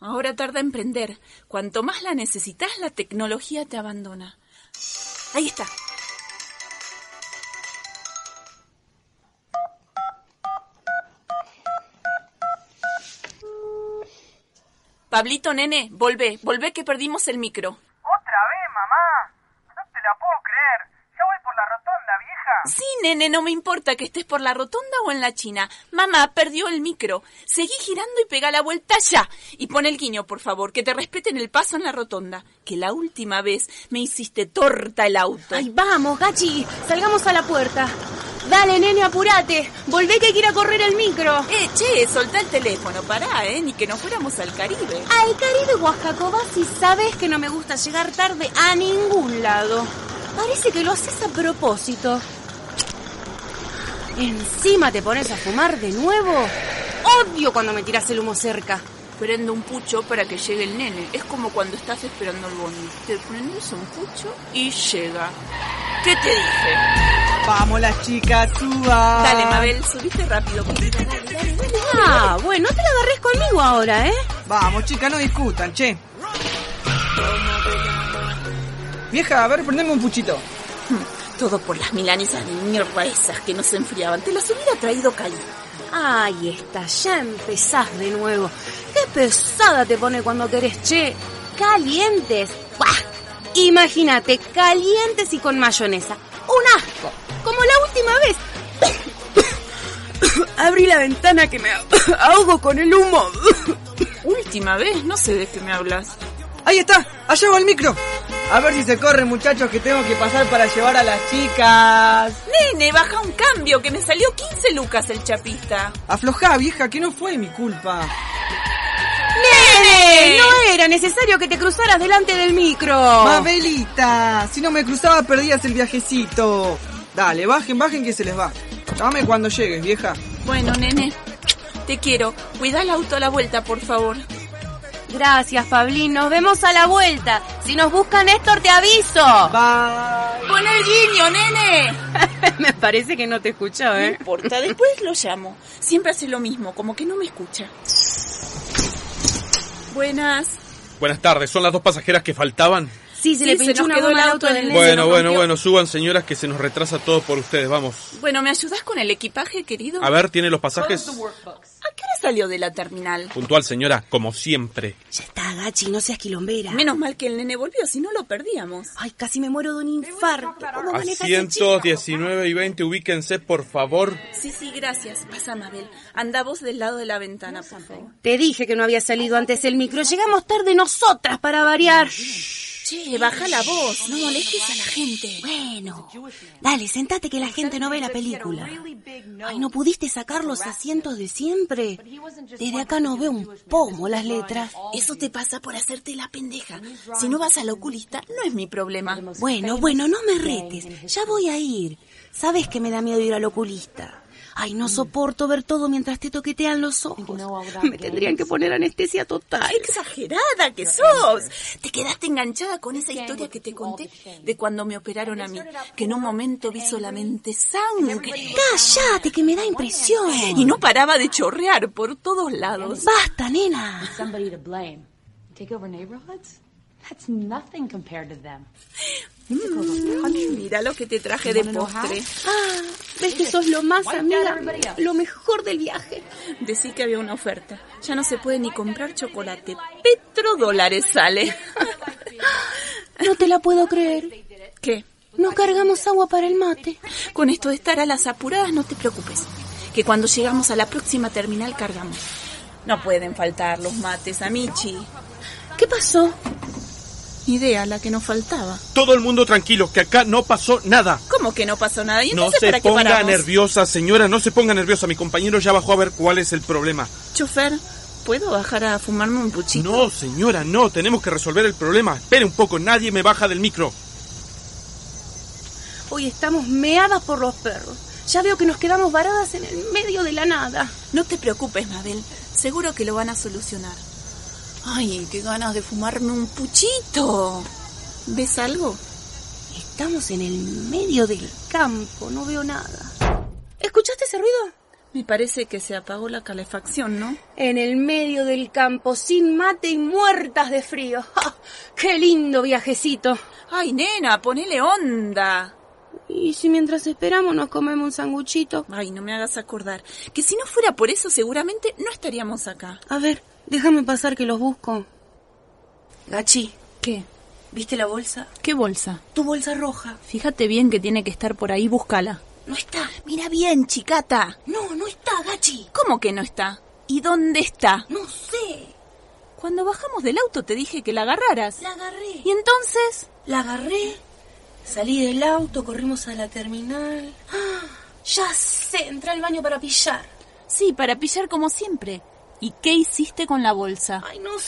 Ahora tarda en prender. Cuanto más la necesitas, la tecnología te abandona. Ahí está. Pablito, nene, volvé, volvé que perdimos el micro. ¿Otra vez, mamá? No te la puedo creer. Ya voy por la rotonda, vieja. Sí, nene, no me importa que estés por la rotonda o en la china. Mamá perdió el micro. Seguí girando y pega la vuelta ya. Y pon el guiño, por favor, que te respeten el paso en la rotonda. Que la última vez me hiciste torta el auto. Ay, vamos, Gachi, salgamos a la puerta. Dale, nene, apurate. Volvé que quiera correr el micro. Eh, che, soltá el teléfono, pará, eh, ni que nos fuéramos al Caribe. Al Caribe, Oaxacoba, si sabes que no me gusta llegar tarde a ningún lado. Parece que lo haces a propósito. Encima te pones a fumar de nuevo. Odio cuando me tiras el humo cerca. Prendo un pucho para que llegue el nene. Es como cuando estás esperando el bondi. Te prendes un pucho y llega. ¿Qué te dije? Vamos las chicas, suba. Dale, Mabel, subiste rápido. querida. Dale, dale, dale. Ah, bueno, no te la agarres conmigo ahora, ¿eh? Vamos, chicas, no discutan, che. Vieja, a ver, prendeme un puchito. Todo por las milanesas de mierda esas que no se enfriaban. Te las hubiera traído caliente. Ahí está, ya empezás de nuevo. Qué pesada te pone cuando querés, che. Calientes. ¡Buah! Imagínate, calientes y con mayonesa. Un asco. Como la última vez. [coughs] Abrí la ventana que me [coughs] ahogo con el humo. [coughs] Última vez, no sé de qué me hablas. Ahí está, allá va el micro. A ver si se corren, muchachos, que tengo que pasar para llevar a las chicas. Nene, baja un cambio, que me salió 15 lucas el chapista. Aflojá, vieja, que no fue mi culpa. ¡Nene! No era necesario que te cruzaras delante del micro. Mabelita, si no me cruzaba perdías el viajecito. Dale, bajen, bajen que se les va. Dame cuando llegues, vieja. Bueno, nene, te quiero. Cuida el auto a la vuelta, por favor. Gracias, Pablín. Nos vemos a la vuelta. Si nos busca Néstor, te aviso. Bye. Pon el guiño, nene. [laughs] Me parece que no te escuchó, No ¿eh? importa, después lo llamo. Siempre hace lo mismo, como que no me escucha. Buenas. Buenas tardes, ¿son las dos pasajeras que faltaban? Sí, se Sí, le se pinchó nos una el al auto del. Bueno, bueno, bueno, suban señoras que se nos retrasa todo por ustedes, vamos. Bueno, ¿me ayudas con el equipaje, querido? A ver, ¿tiene los pasajes? ¿A qué hora salió de la terminal? Puntual, señora, como siempre. Ya está, Gachi, no seas quilombera. Menos mal que el nene volvió, si no lo perdíamos. Ay, casi me muero de un infarto. ¿Cómo maneja ese chico? Asientos 19 y 20, ubíquense, por favor. Sí, sí, gracias. Pasa, Mabel. Anda vos del lado de la ventana, por favor. Te dije que no había salido antes el micro. Llegamos tarde nosotras para variar. Che, baja la voz, no molestes a la gente. Bueno, dale, sentate que la gente no ve la película. Ay, ¿no pudiste sacar los asientos de siempre? Desde acá no veo un pomo las letras. Eso te pasa por hacerte la pendeja. Si no vas al oculista, no es mi problema. Bueno, bueno, no me retes. Ya voy a ir. Sabes que me da miedo ir al oculista. Ay, no soporto ver todo mientras te toquetean los ojos. Me tendrían que poner anestesia total. ¡Qué exagerada que sos! Te quedaste enganchada con esa historia que te conté de cuando me operaron a mí, que en un momento vi solamente sangre. Cállate, que me da impresión. Y no paraba de chorrear por todos lados. Basta, nena. That's nothing compared to them. Mm, mira lo que te traje de postre. Ah, ves que sos lo más, amiga. Lo mejor del viaje. Decí que había una oferta. Ya no se puede ni comprar chocolate. Petrodólares sale. No te la puedo creer. ¿Qué? No cargamos agua para el mate. Con esto de estar a las apuradas, no te preocupes. Que cuando llegamos a la próxima terminal cargamos. No pueden faltar los mates, Amichi. ¿Qué pasó? Idea, la que nos faltaba. Todo el mundo tranquilo, que acá no pasó nada. ¿Cómo que no pasó nada? ¿Y No se para qué ponga paramos? nerviosa, señora, no se ponga nerviosa. Mi compañero ya bajó a ver cuál es el problema. Chofer, ¿puedo bajar a fumarme un puchito? No, señora, no, tenemos que resolver el problema. Espere un poco, nadie me baja del micro. Hoy estamos meadas por los perros. Ya veo que nos quedamos varadas en el medio de la nada. No te preocupes, Mabel. Seguro que lo van a solucionar. Ay, qué ganas de fumarme un puchito. ¿Ves algo? Estamos en el medio del campo, no veo nada. ¿Escuchaste ese ruido? Me parece que se apagó la calefacción, ¿no? En el medio del campo, sin mate y muertas de frío. [laughs] ¡Ja! ¡Qué lindo viajecito! Ay, nena, ponele onda. ¿Y si mientras esperamos nos comemos un sanguchito? Ay, no me hagas acordar. Que si no fuera por eso, seguramente no estaríamos acá. A ver, déjame pasar que los busco. Gachi, ¿Qué? ¿viste la bolsa? ¿Qué bolsa? Tu bolsa roja. Fíjate bien que tiene que estar por ahí, búscala. No está. Mira bien, chicata. No, no está, Gachi. ¿Cómo que no está? ¿Y dónde está? No sé. Cuando bajamos del auto te dije que la agarraras. La agarré. ¿Y entonces? La agarré. Salí del auto, corrimos a la terminal. ¡Ah! Ya sé, entré al baño para pillar. Sí, para pillar como siempre. ¿Y qué hiciste con la bolsa? Ay, no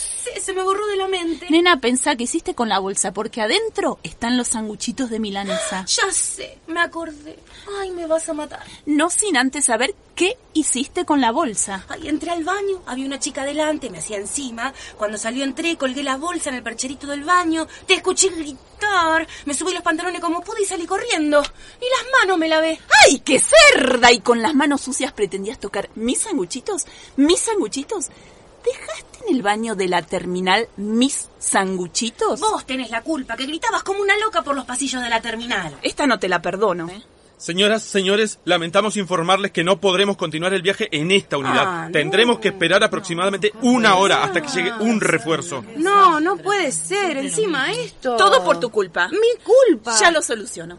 se me borró de la mente. Nena, pensá que hiciste con la bolsa, porque adentro están los sanguchitos de milanesa. [gasps] Ya sé, me acordé. Ay, me vas a matar. No sin antes saber qué hiciste con la bolsa. Ay, entré al baño, había una chica delante, me hacía encima. Cuando salió entré, colgué la bolsa en el percherito del baño. Te escuché gritar. Me subí los pantalones como pude y salí corriendo. Y las manos me lavé. ¡Ay, qué cerda! ¿Y con las manos sucias pretendías tocar mis sanguchitos? ¿Mis sanguchitos? ¿Dejaste en el baño de la terminal mis sanguchitos? Vos tenés la culpa, que gritabas como una loca por los pasillos de la terminal. Esta no te la perdono. ¿eh? Señoras, señores, lamentamos informarles que no podremos continuar el viaje en esta unidad. Ah, no. Tendremos que esperar aproximadamente una hora hasta que llegue un refuerzo. No, no puede ser. Encima esto. Todo por tu culpa. Mi culpa. Ya lo soluciono.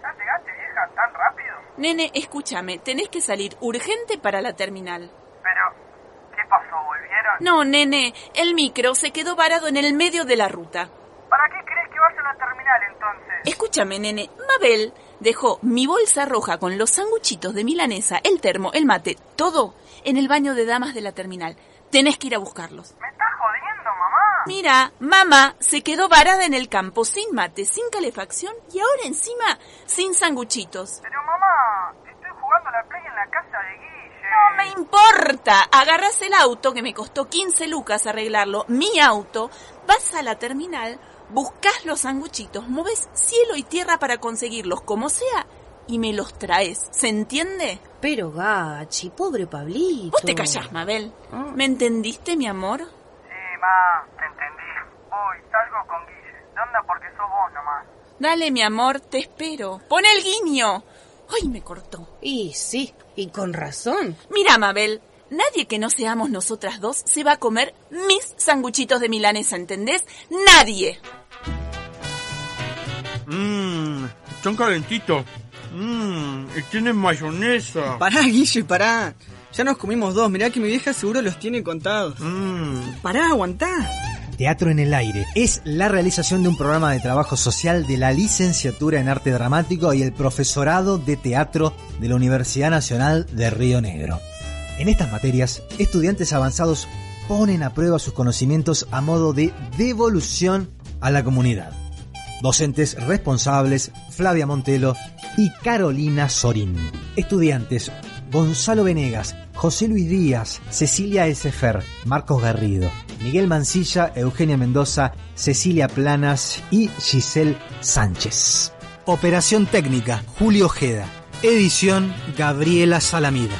¿Ya llegaste, vieja, tan rápido? Nene, escúchame, tenés que salir urgente para la terminal. Pero, ¿qué pasó? ¿Volvieron? No, nene, el micro se quedó varado en el medio de la ruta. ¿Para qué crees que vaya a la terminal entonces? Escúchame, nene, Mabel dejó mi bolsa roja con los sanguchitos de milanesa, el termo, el mate, todo en el baño de damas de la terminal. Tenés que ir a buscarlos. ¿Me estás jodiendo? Mira, mamá se quedó varada en el campo sin mate, sin calefacción y ahora encima sin sanguchitos. Pero, mamá, estoy jugando a la play en la casa de Guille. No me importa. Agarras el auto que me costó 15 lucas arreglarlo, mi auto, vas a la terminal, buscas los sanguchitos, mueves cielo y tierra para conseguirlos como sea y me los traes. ¿Se entiende? Pero, Gachi, pobre Pablito. Vos te callás, Mabel. ¿Me entendiste, mi amor? Sí, ma, Voy, salgo con Guille. ¿Dónde? Porque sos vos nomás. Dale, mi amor, te espero. Pon el guiño. Ay, me cortó. Y sí, y con razón. Mira, Mabel, nadie que no seamos nosotras dos se va a comer mis sanguchitos de milanesa, ¿entendés? Nadie. Mmm, son calentitos. Mmm, y tienen mayonesa. Pará, Guille, pará. Ya nos comimos dos, mirá que mi vieja seguro los tiene contados. Mm. Pará, aguantá. Teatro en el Aire es la realización de un programa de trabajo social de la licenciatura en arte dramático y el profesorado de teatro de la Universidad Nacional de Río Negro. En estas materias, estudiantes avanzados ponen a prueba sus conocimientos a modo de devolución a la comunidad. Docentes responsables Flavia Montelo y Carolina Sorín. Estudiantes Gonzalo Venegas, José Luis Díaz, Cecilia Esfer, Marcos Garrido, Miguel Mancilla, Eugenia Mendoza, Cecilia Planas y Giselle Sánchez. Operación técnica, Julio Ojeda. Edición, Gabriela Salamida.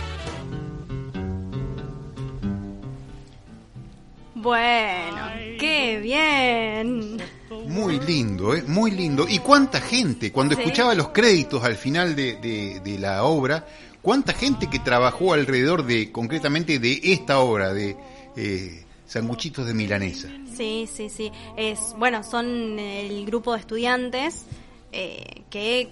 Bueno, qué bien. Muy lindo, ¿eh? Muy lindo. ¿Y cuánta gente? Cuando Sí. escuchaba los créditos al final de, de- de la obra, ¿cuánta gente que trabajó alrededor de, concretamente, de esta obra, de eh, Sanguchitos de Milanesa? Sí, sí, sí. Es, bueno, son el grupo de estudiantes eh, que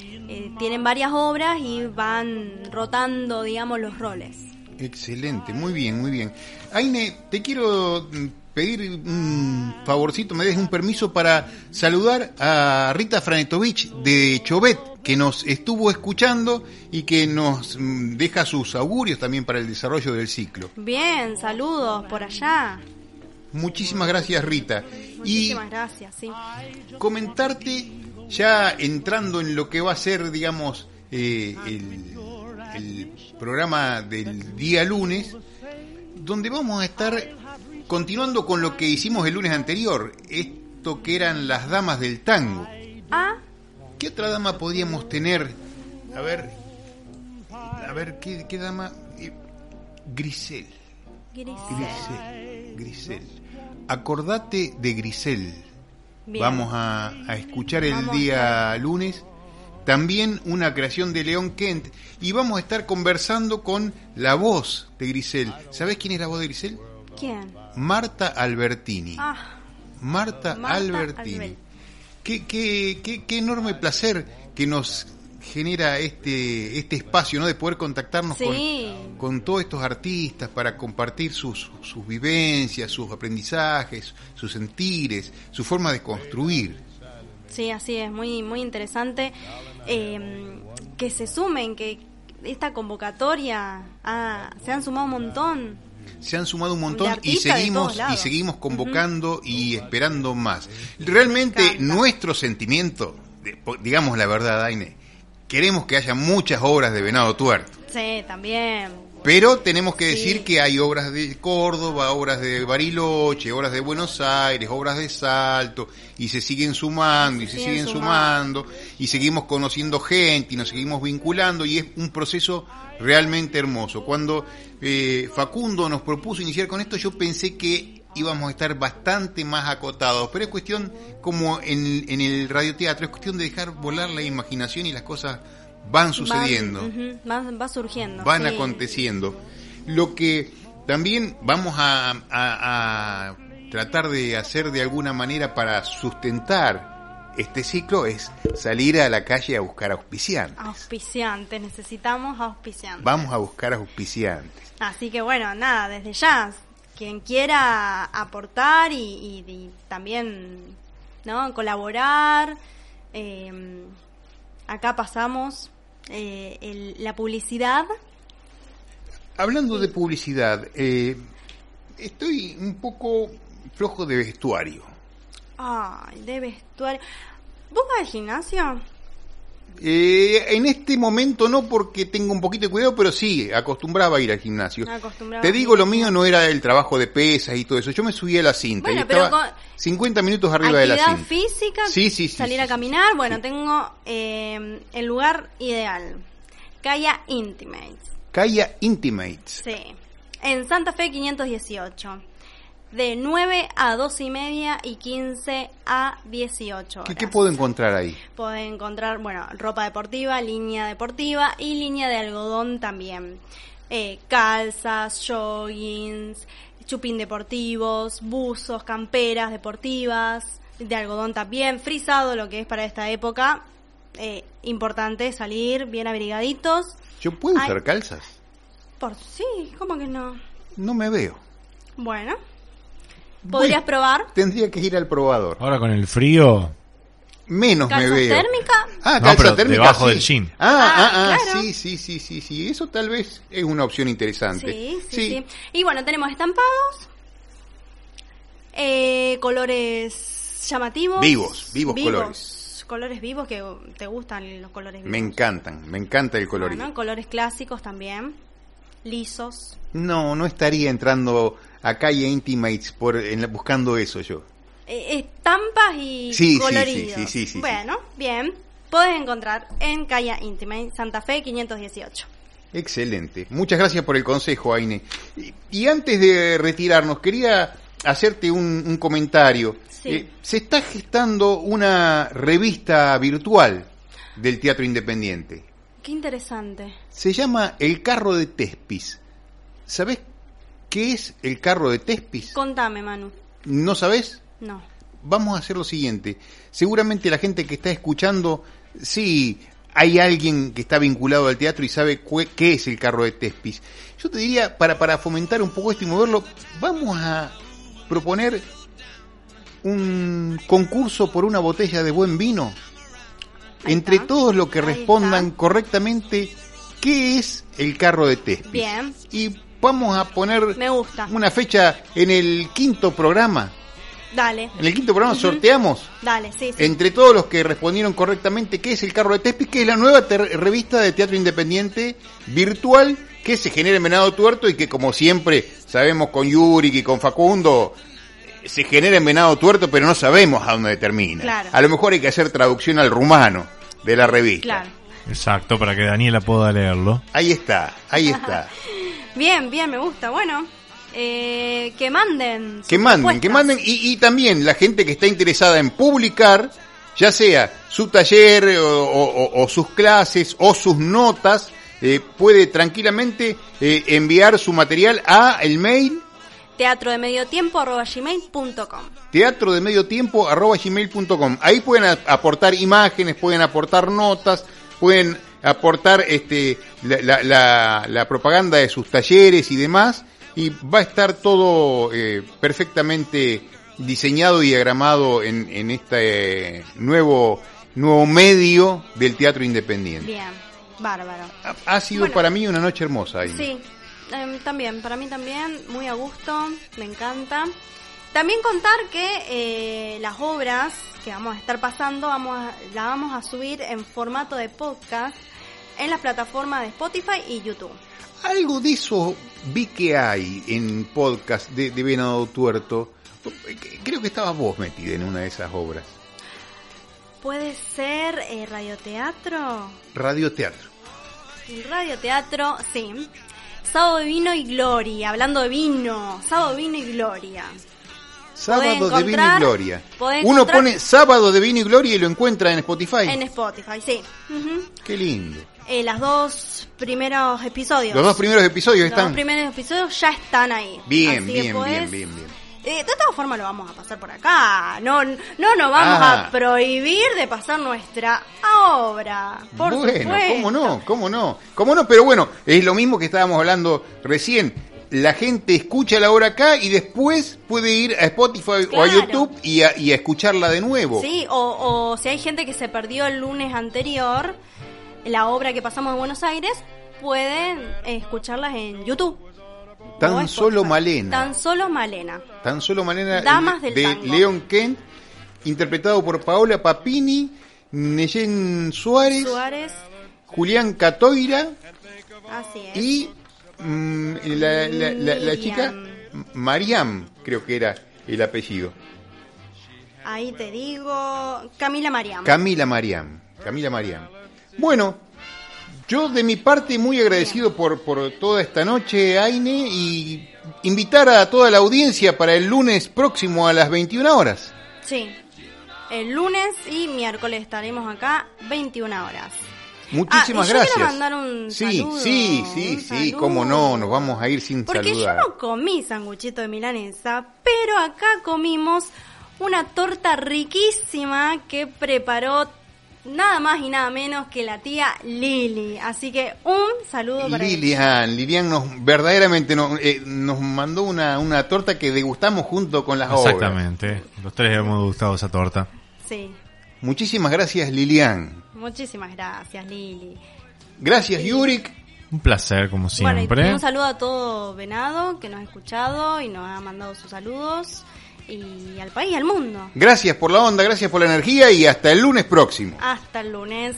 eh, tienen varias obras y van rotando, digamos, los roles. Excelente, muy bien, muy bien. Aine, te quiero mm, pedir un favorcito, me des un permiso para saludar a Rita Franetovich de Chovet, que nos estuvo escuchando y que nos mm, deja sus augurios también para el desarrollo del ciclo. Bien, saludos por allá. Muchísimas gracias, Rita. Y Muchísimas gracias, sí. comentarte, ya entrando en lo que va a ser, digamos, eh, el, el programa del día lunes, donde vamos a estar continuando con lo que hicimos el lunes anterior, esto que eran las damas del tango. Ah, ¿Qué otra dama podríamos tener? A ver, a ver, ¿qué, qué dama? Eh, Grisel. Grisel. Grisel. Acordate de Grisel. Bien. Vamos a, a escuchar el Vamos día lunes. También una creación de León Kent. Y vamos a estar conversando con la voz de Grisel. ¿Sabes quién es la voz de Grisel? ¿quién? Marta Albertini. Ah, Marta, Marta Albertini. Qué, qué, qué, qué enorme placer que nos genera este, este espacio, ¿no? De poder contactarnos Sí. con, con todos estos artistas para compartir sus, sus vivencias, sus aprendizajes, sus sentires, su forma de construir. sí, así es, muy, muy interesante. eh, que se sumen, que esta convocatoria, ah, se han sumado un montón. Se han sumado un montón y seguimos y seguimos convocando y esperando más. Realmente nuestro sentimiento, de- po- digamos la verdad, Aine, queremos que haya muchas obras de Venado Tuerto. Sí, también. Pero tenemos que decir que hay obras de Córdoba, obras de Bariloche, obras de Buenos Aires, obras de Salto, y se siguen sumando, y se siguen sumando, y seguimos conociendo gente, y nos seguimos vinculando, y es un proceso realmente hermoso. Cuando eh, Facundo nos propuso iniciar con esto, yo pensé que íbamos a estar bastante más acotados, pero es cuestión, como en, en el radioteatro, es cuestión de dejar volar la imaginación y las cosas van sucediendo Van, va, va surgiendo. van sí. aconteciendo. Lo que también vamos a, a- a tratar de hacer de alguna manera para sustentar este ciclo es salir a la calle a buscar auspiciantes. Auspiciantes, necesitamos auspiciantes. Vamos a buscar auspiciantes. Así que bueno, nada, desde ya, quien quiera aportar y, y- y también no colaborar, eh, acá pasamos eh, el- la publicidad. Hablando de publicidad, eh, estoy un poco flojo de vestuario. Ay, de vestuario. ¿Vos vas al gimnasio? Eh, en este momento no porque tengo un poquito de cuidado, pero sí, acostumbraba a ir al gimnasio. Te digo, lo mío no era el trabajo de pesas y todo eso. Yo me subí a la cinta Bueno, y pero estaba con- 50 minutos arriba de la cinta. física, Sí, sí, sí, salir a caminar. Bueno, tengo eh, el lugar ideal. Kaya Intimates. Kaya Intimates. Sí. En Santa Fe 518. De 9 a 12 y media y 15 a 18 horas. ¿Qué, qué puedo encontrar ahí? Pueden encontrar, bueno, ropa deportiva, línea deportiva y línea de algodón también. Eh, calzas, joggings, chupín deportivos, buzos, camperas deportivas, de algodón también, frisado, lo que es para esta época. Eh, importante salir bien abrigaditos. ¿Yo puedo Ay. usar calzas? Por sí, ¿cómo que no? No me veo. Bueno. ¿Podrías probar? Tendría que ir al probador. Ahora con el frío. Menos me ¿Calza veo. térmica? Ah, No, calza pero térmica. debajo sí. del jean. Ah, ah, Ah, ah, claro. sí, sí, sí, sí, sí. Eso tal vez es una opción interesante. Sí, sí, sí. Y bueno, tenemos estampados, eh, colores llamativos. Vivos, vivos colores. Colores vivos que te gustan los colores vivos. Me encantan, me encanta el colorido. Bueno, colores clásicos también. Lisos. No, no estaría entrando a calle Intimates por, en la- buscando eso yo. Eh, estampas y Sí, sí, sí, coloridos. sí, sí, sí, sí. bueno, bien. Puedes encontrar en calle Intimate, Santa Fe 518. Excelente. Muchas gracias por el consejo, Aine. Y, y antes de retirarnos, quería hacerte un, un comentario. Sí. Eh, se está gestando una revista virtual del Teatro Independiente. Qué interesante. Se llama El Carro de Tespis. ¿Sabés qué es el Carro de Tespis? Contame, Manu. ¿No sabés? No. Vamos a hacer lo siguiente. Seguramente la gente que está escuchando, sí, hay alguien que está vinculado al teatro y sabe qué es el carro de Tespis. Yo te diría, para, para fomentar un poco esto y moverlo, vamos a proponer un concurso por una botella de buen vino. Entre todos los que respondan correctamente qué es el carro de Tespis. Bien. Y vamos a poner Me gusta. una fecha en el quinto programa. Dale. En el quinto programa sorteamos Dale, sí, sí. entre todos los que respondieron correctamente qué es el carro de Tespis, que es la nueva revista de teatro independiente virtual que se genera en Venado Tuerto y que como siempre sabemos con Yurik y con Facundo se genera en Venado Tuerto pero no sabemos a dónde termina. Claro. A lo mejor hay que hacer traducción al rumano de la revista. Claro. Exacto, para que Daniela pueda leerlo. Ahí está, ahí está. [laughs] Bien, bien, me gusta. Bueno, eh, que manden. Que manden, que manden. Y, y también la gente que está interesada en publicar, ya sea su taller o, o- o sus clases o sus notas, eh, puede tranquilamente eh, enviar su material a el mail Teatro de medio tiempo arroba gmail.com. teatro de medio tiempo arroba gmail.com. Ahí pueden aportar imágenes, pueden aportar notas, pueden aportar este la, la- la- la propaganda de sus talleres y demás. Y va a estar todo eh, perfectamente diseñado y diagramado en, en este nuevo, nuevo medio del teatro independiente. Bien, bárbaro. Ha sido Bueno. para mí una noche hermosa. Aine. Sí, em, también, para mí también, muy a gusto, me encanta. También contar que eh, las obras que vamos a estar pasando, vamos a, la vamos a subir en formato de podcast en las plataformas de Spotify y YouTube. Algo de eso vi que hay en podcast de, de Venado Tuerto. Creo que estabas vos metida en una de esas obras. Puede ser eh, radioteatro. Radioteatro. Radioteatro, sí. Sábado de vino y gloria, hablando de vino, sábado de vino y gloria. Sábado de Vino y Gloria. Uno pone Sábado de Vino y Gloria y lo encuentra en Spotify. En Spotify, sí. Qué lindo. Eh, las dos primeros episodios. Los dos primeros episodios Los están. dos primeros episodios ya están ahí. Bien, Así bien, bien, bien, bien. Eh, de todas formas lo vamos a pasar por acá. No, no nos vamos Ah. a prohibir de pasar nuestra obra. Por bueno, supuesto. cómo no, cómo no, cómo no, pero bueno, es lo mismo que estábamos hablando recién. La gente escucha la obra acá y después puede ir a Spotify o a. YouTube y a, y a escucharla de nuevo. Sí, o, o si hay gente que se perdió el lunes anterior, la obra que pasamos de Buenos Aires, pueden escucharlas en YouTube. Tan solo. Malena. Tan solo Malena. Tan solo manera Damas del de tango. Leon Kent, interpretado por Paola Papini, Neyen Suárez, Suárez, Julián Catoira así es. y mm, la, la- la- la chica Mariam, creo que era el apellido. Ahí te digo, Camila Mariam. Camila Mariam. Camila Mariam. Bueno, yo de mi parte muy agradecido por, por toda esta noche, Aine, y invitar a toda la audiencia para el lunes próximo a las 21 horas. Sí. El lunes y miércoles estaremos acá 21 horas. Muchísimas Ah, y yo gracias. quiero mandar un sí, saludo, sí, sí, un sí, cómo no, nos vamos a ir sin Porque saludar. yo no comí sanguchito de milanesa, pero acá comimos una torta riquísima que preparó nada más y nada menos que la tía Lili. Así que un saludo para ella. Lilian, Lilian nos verdaderamente nos, eh, nos mandó una, una torta que degustamos junto con las obras. Exactamente. Los tres hemos gustado esa torta. Sí, Muchísimas gracias, Lilian. muchísimas gracias Lili. Gracias, Yurik. Un placer, como Bueno, siempre. y un saludo a todo Venado que nos ha escuchado y nos ha mandado sus saludos. Y al país, al mundo. Gracias por la onda, gracias por la energía y hasta el lunes próximo. Hasta el lunes.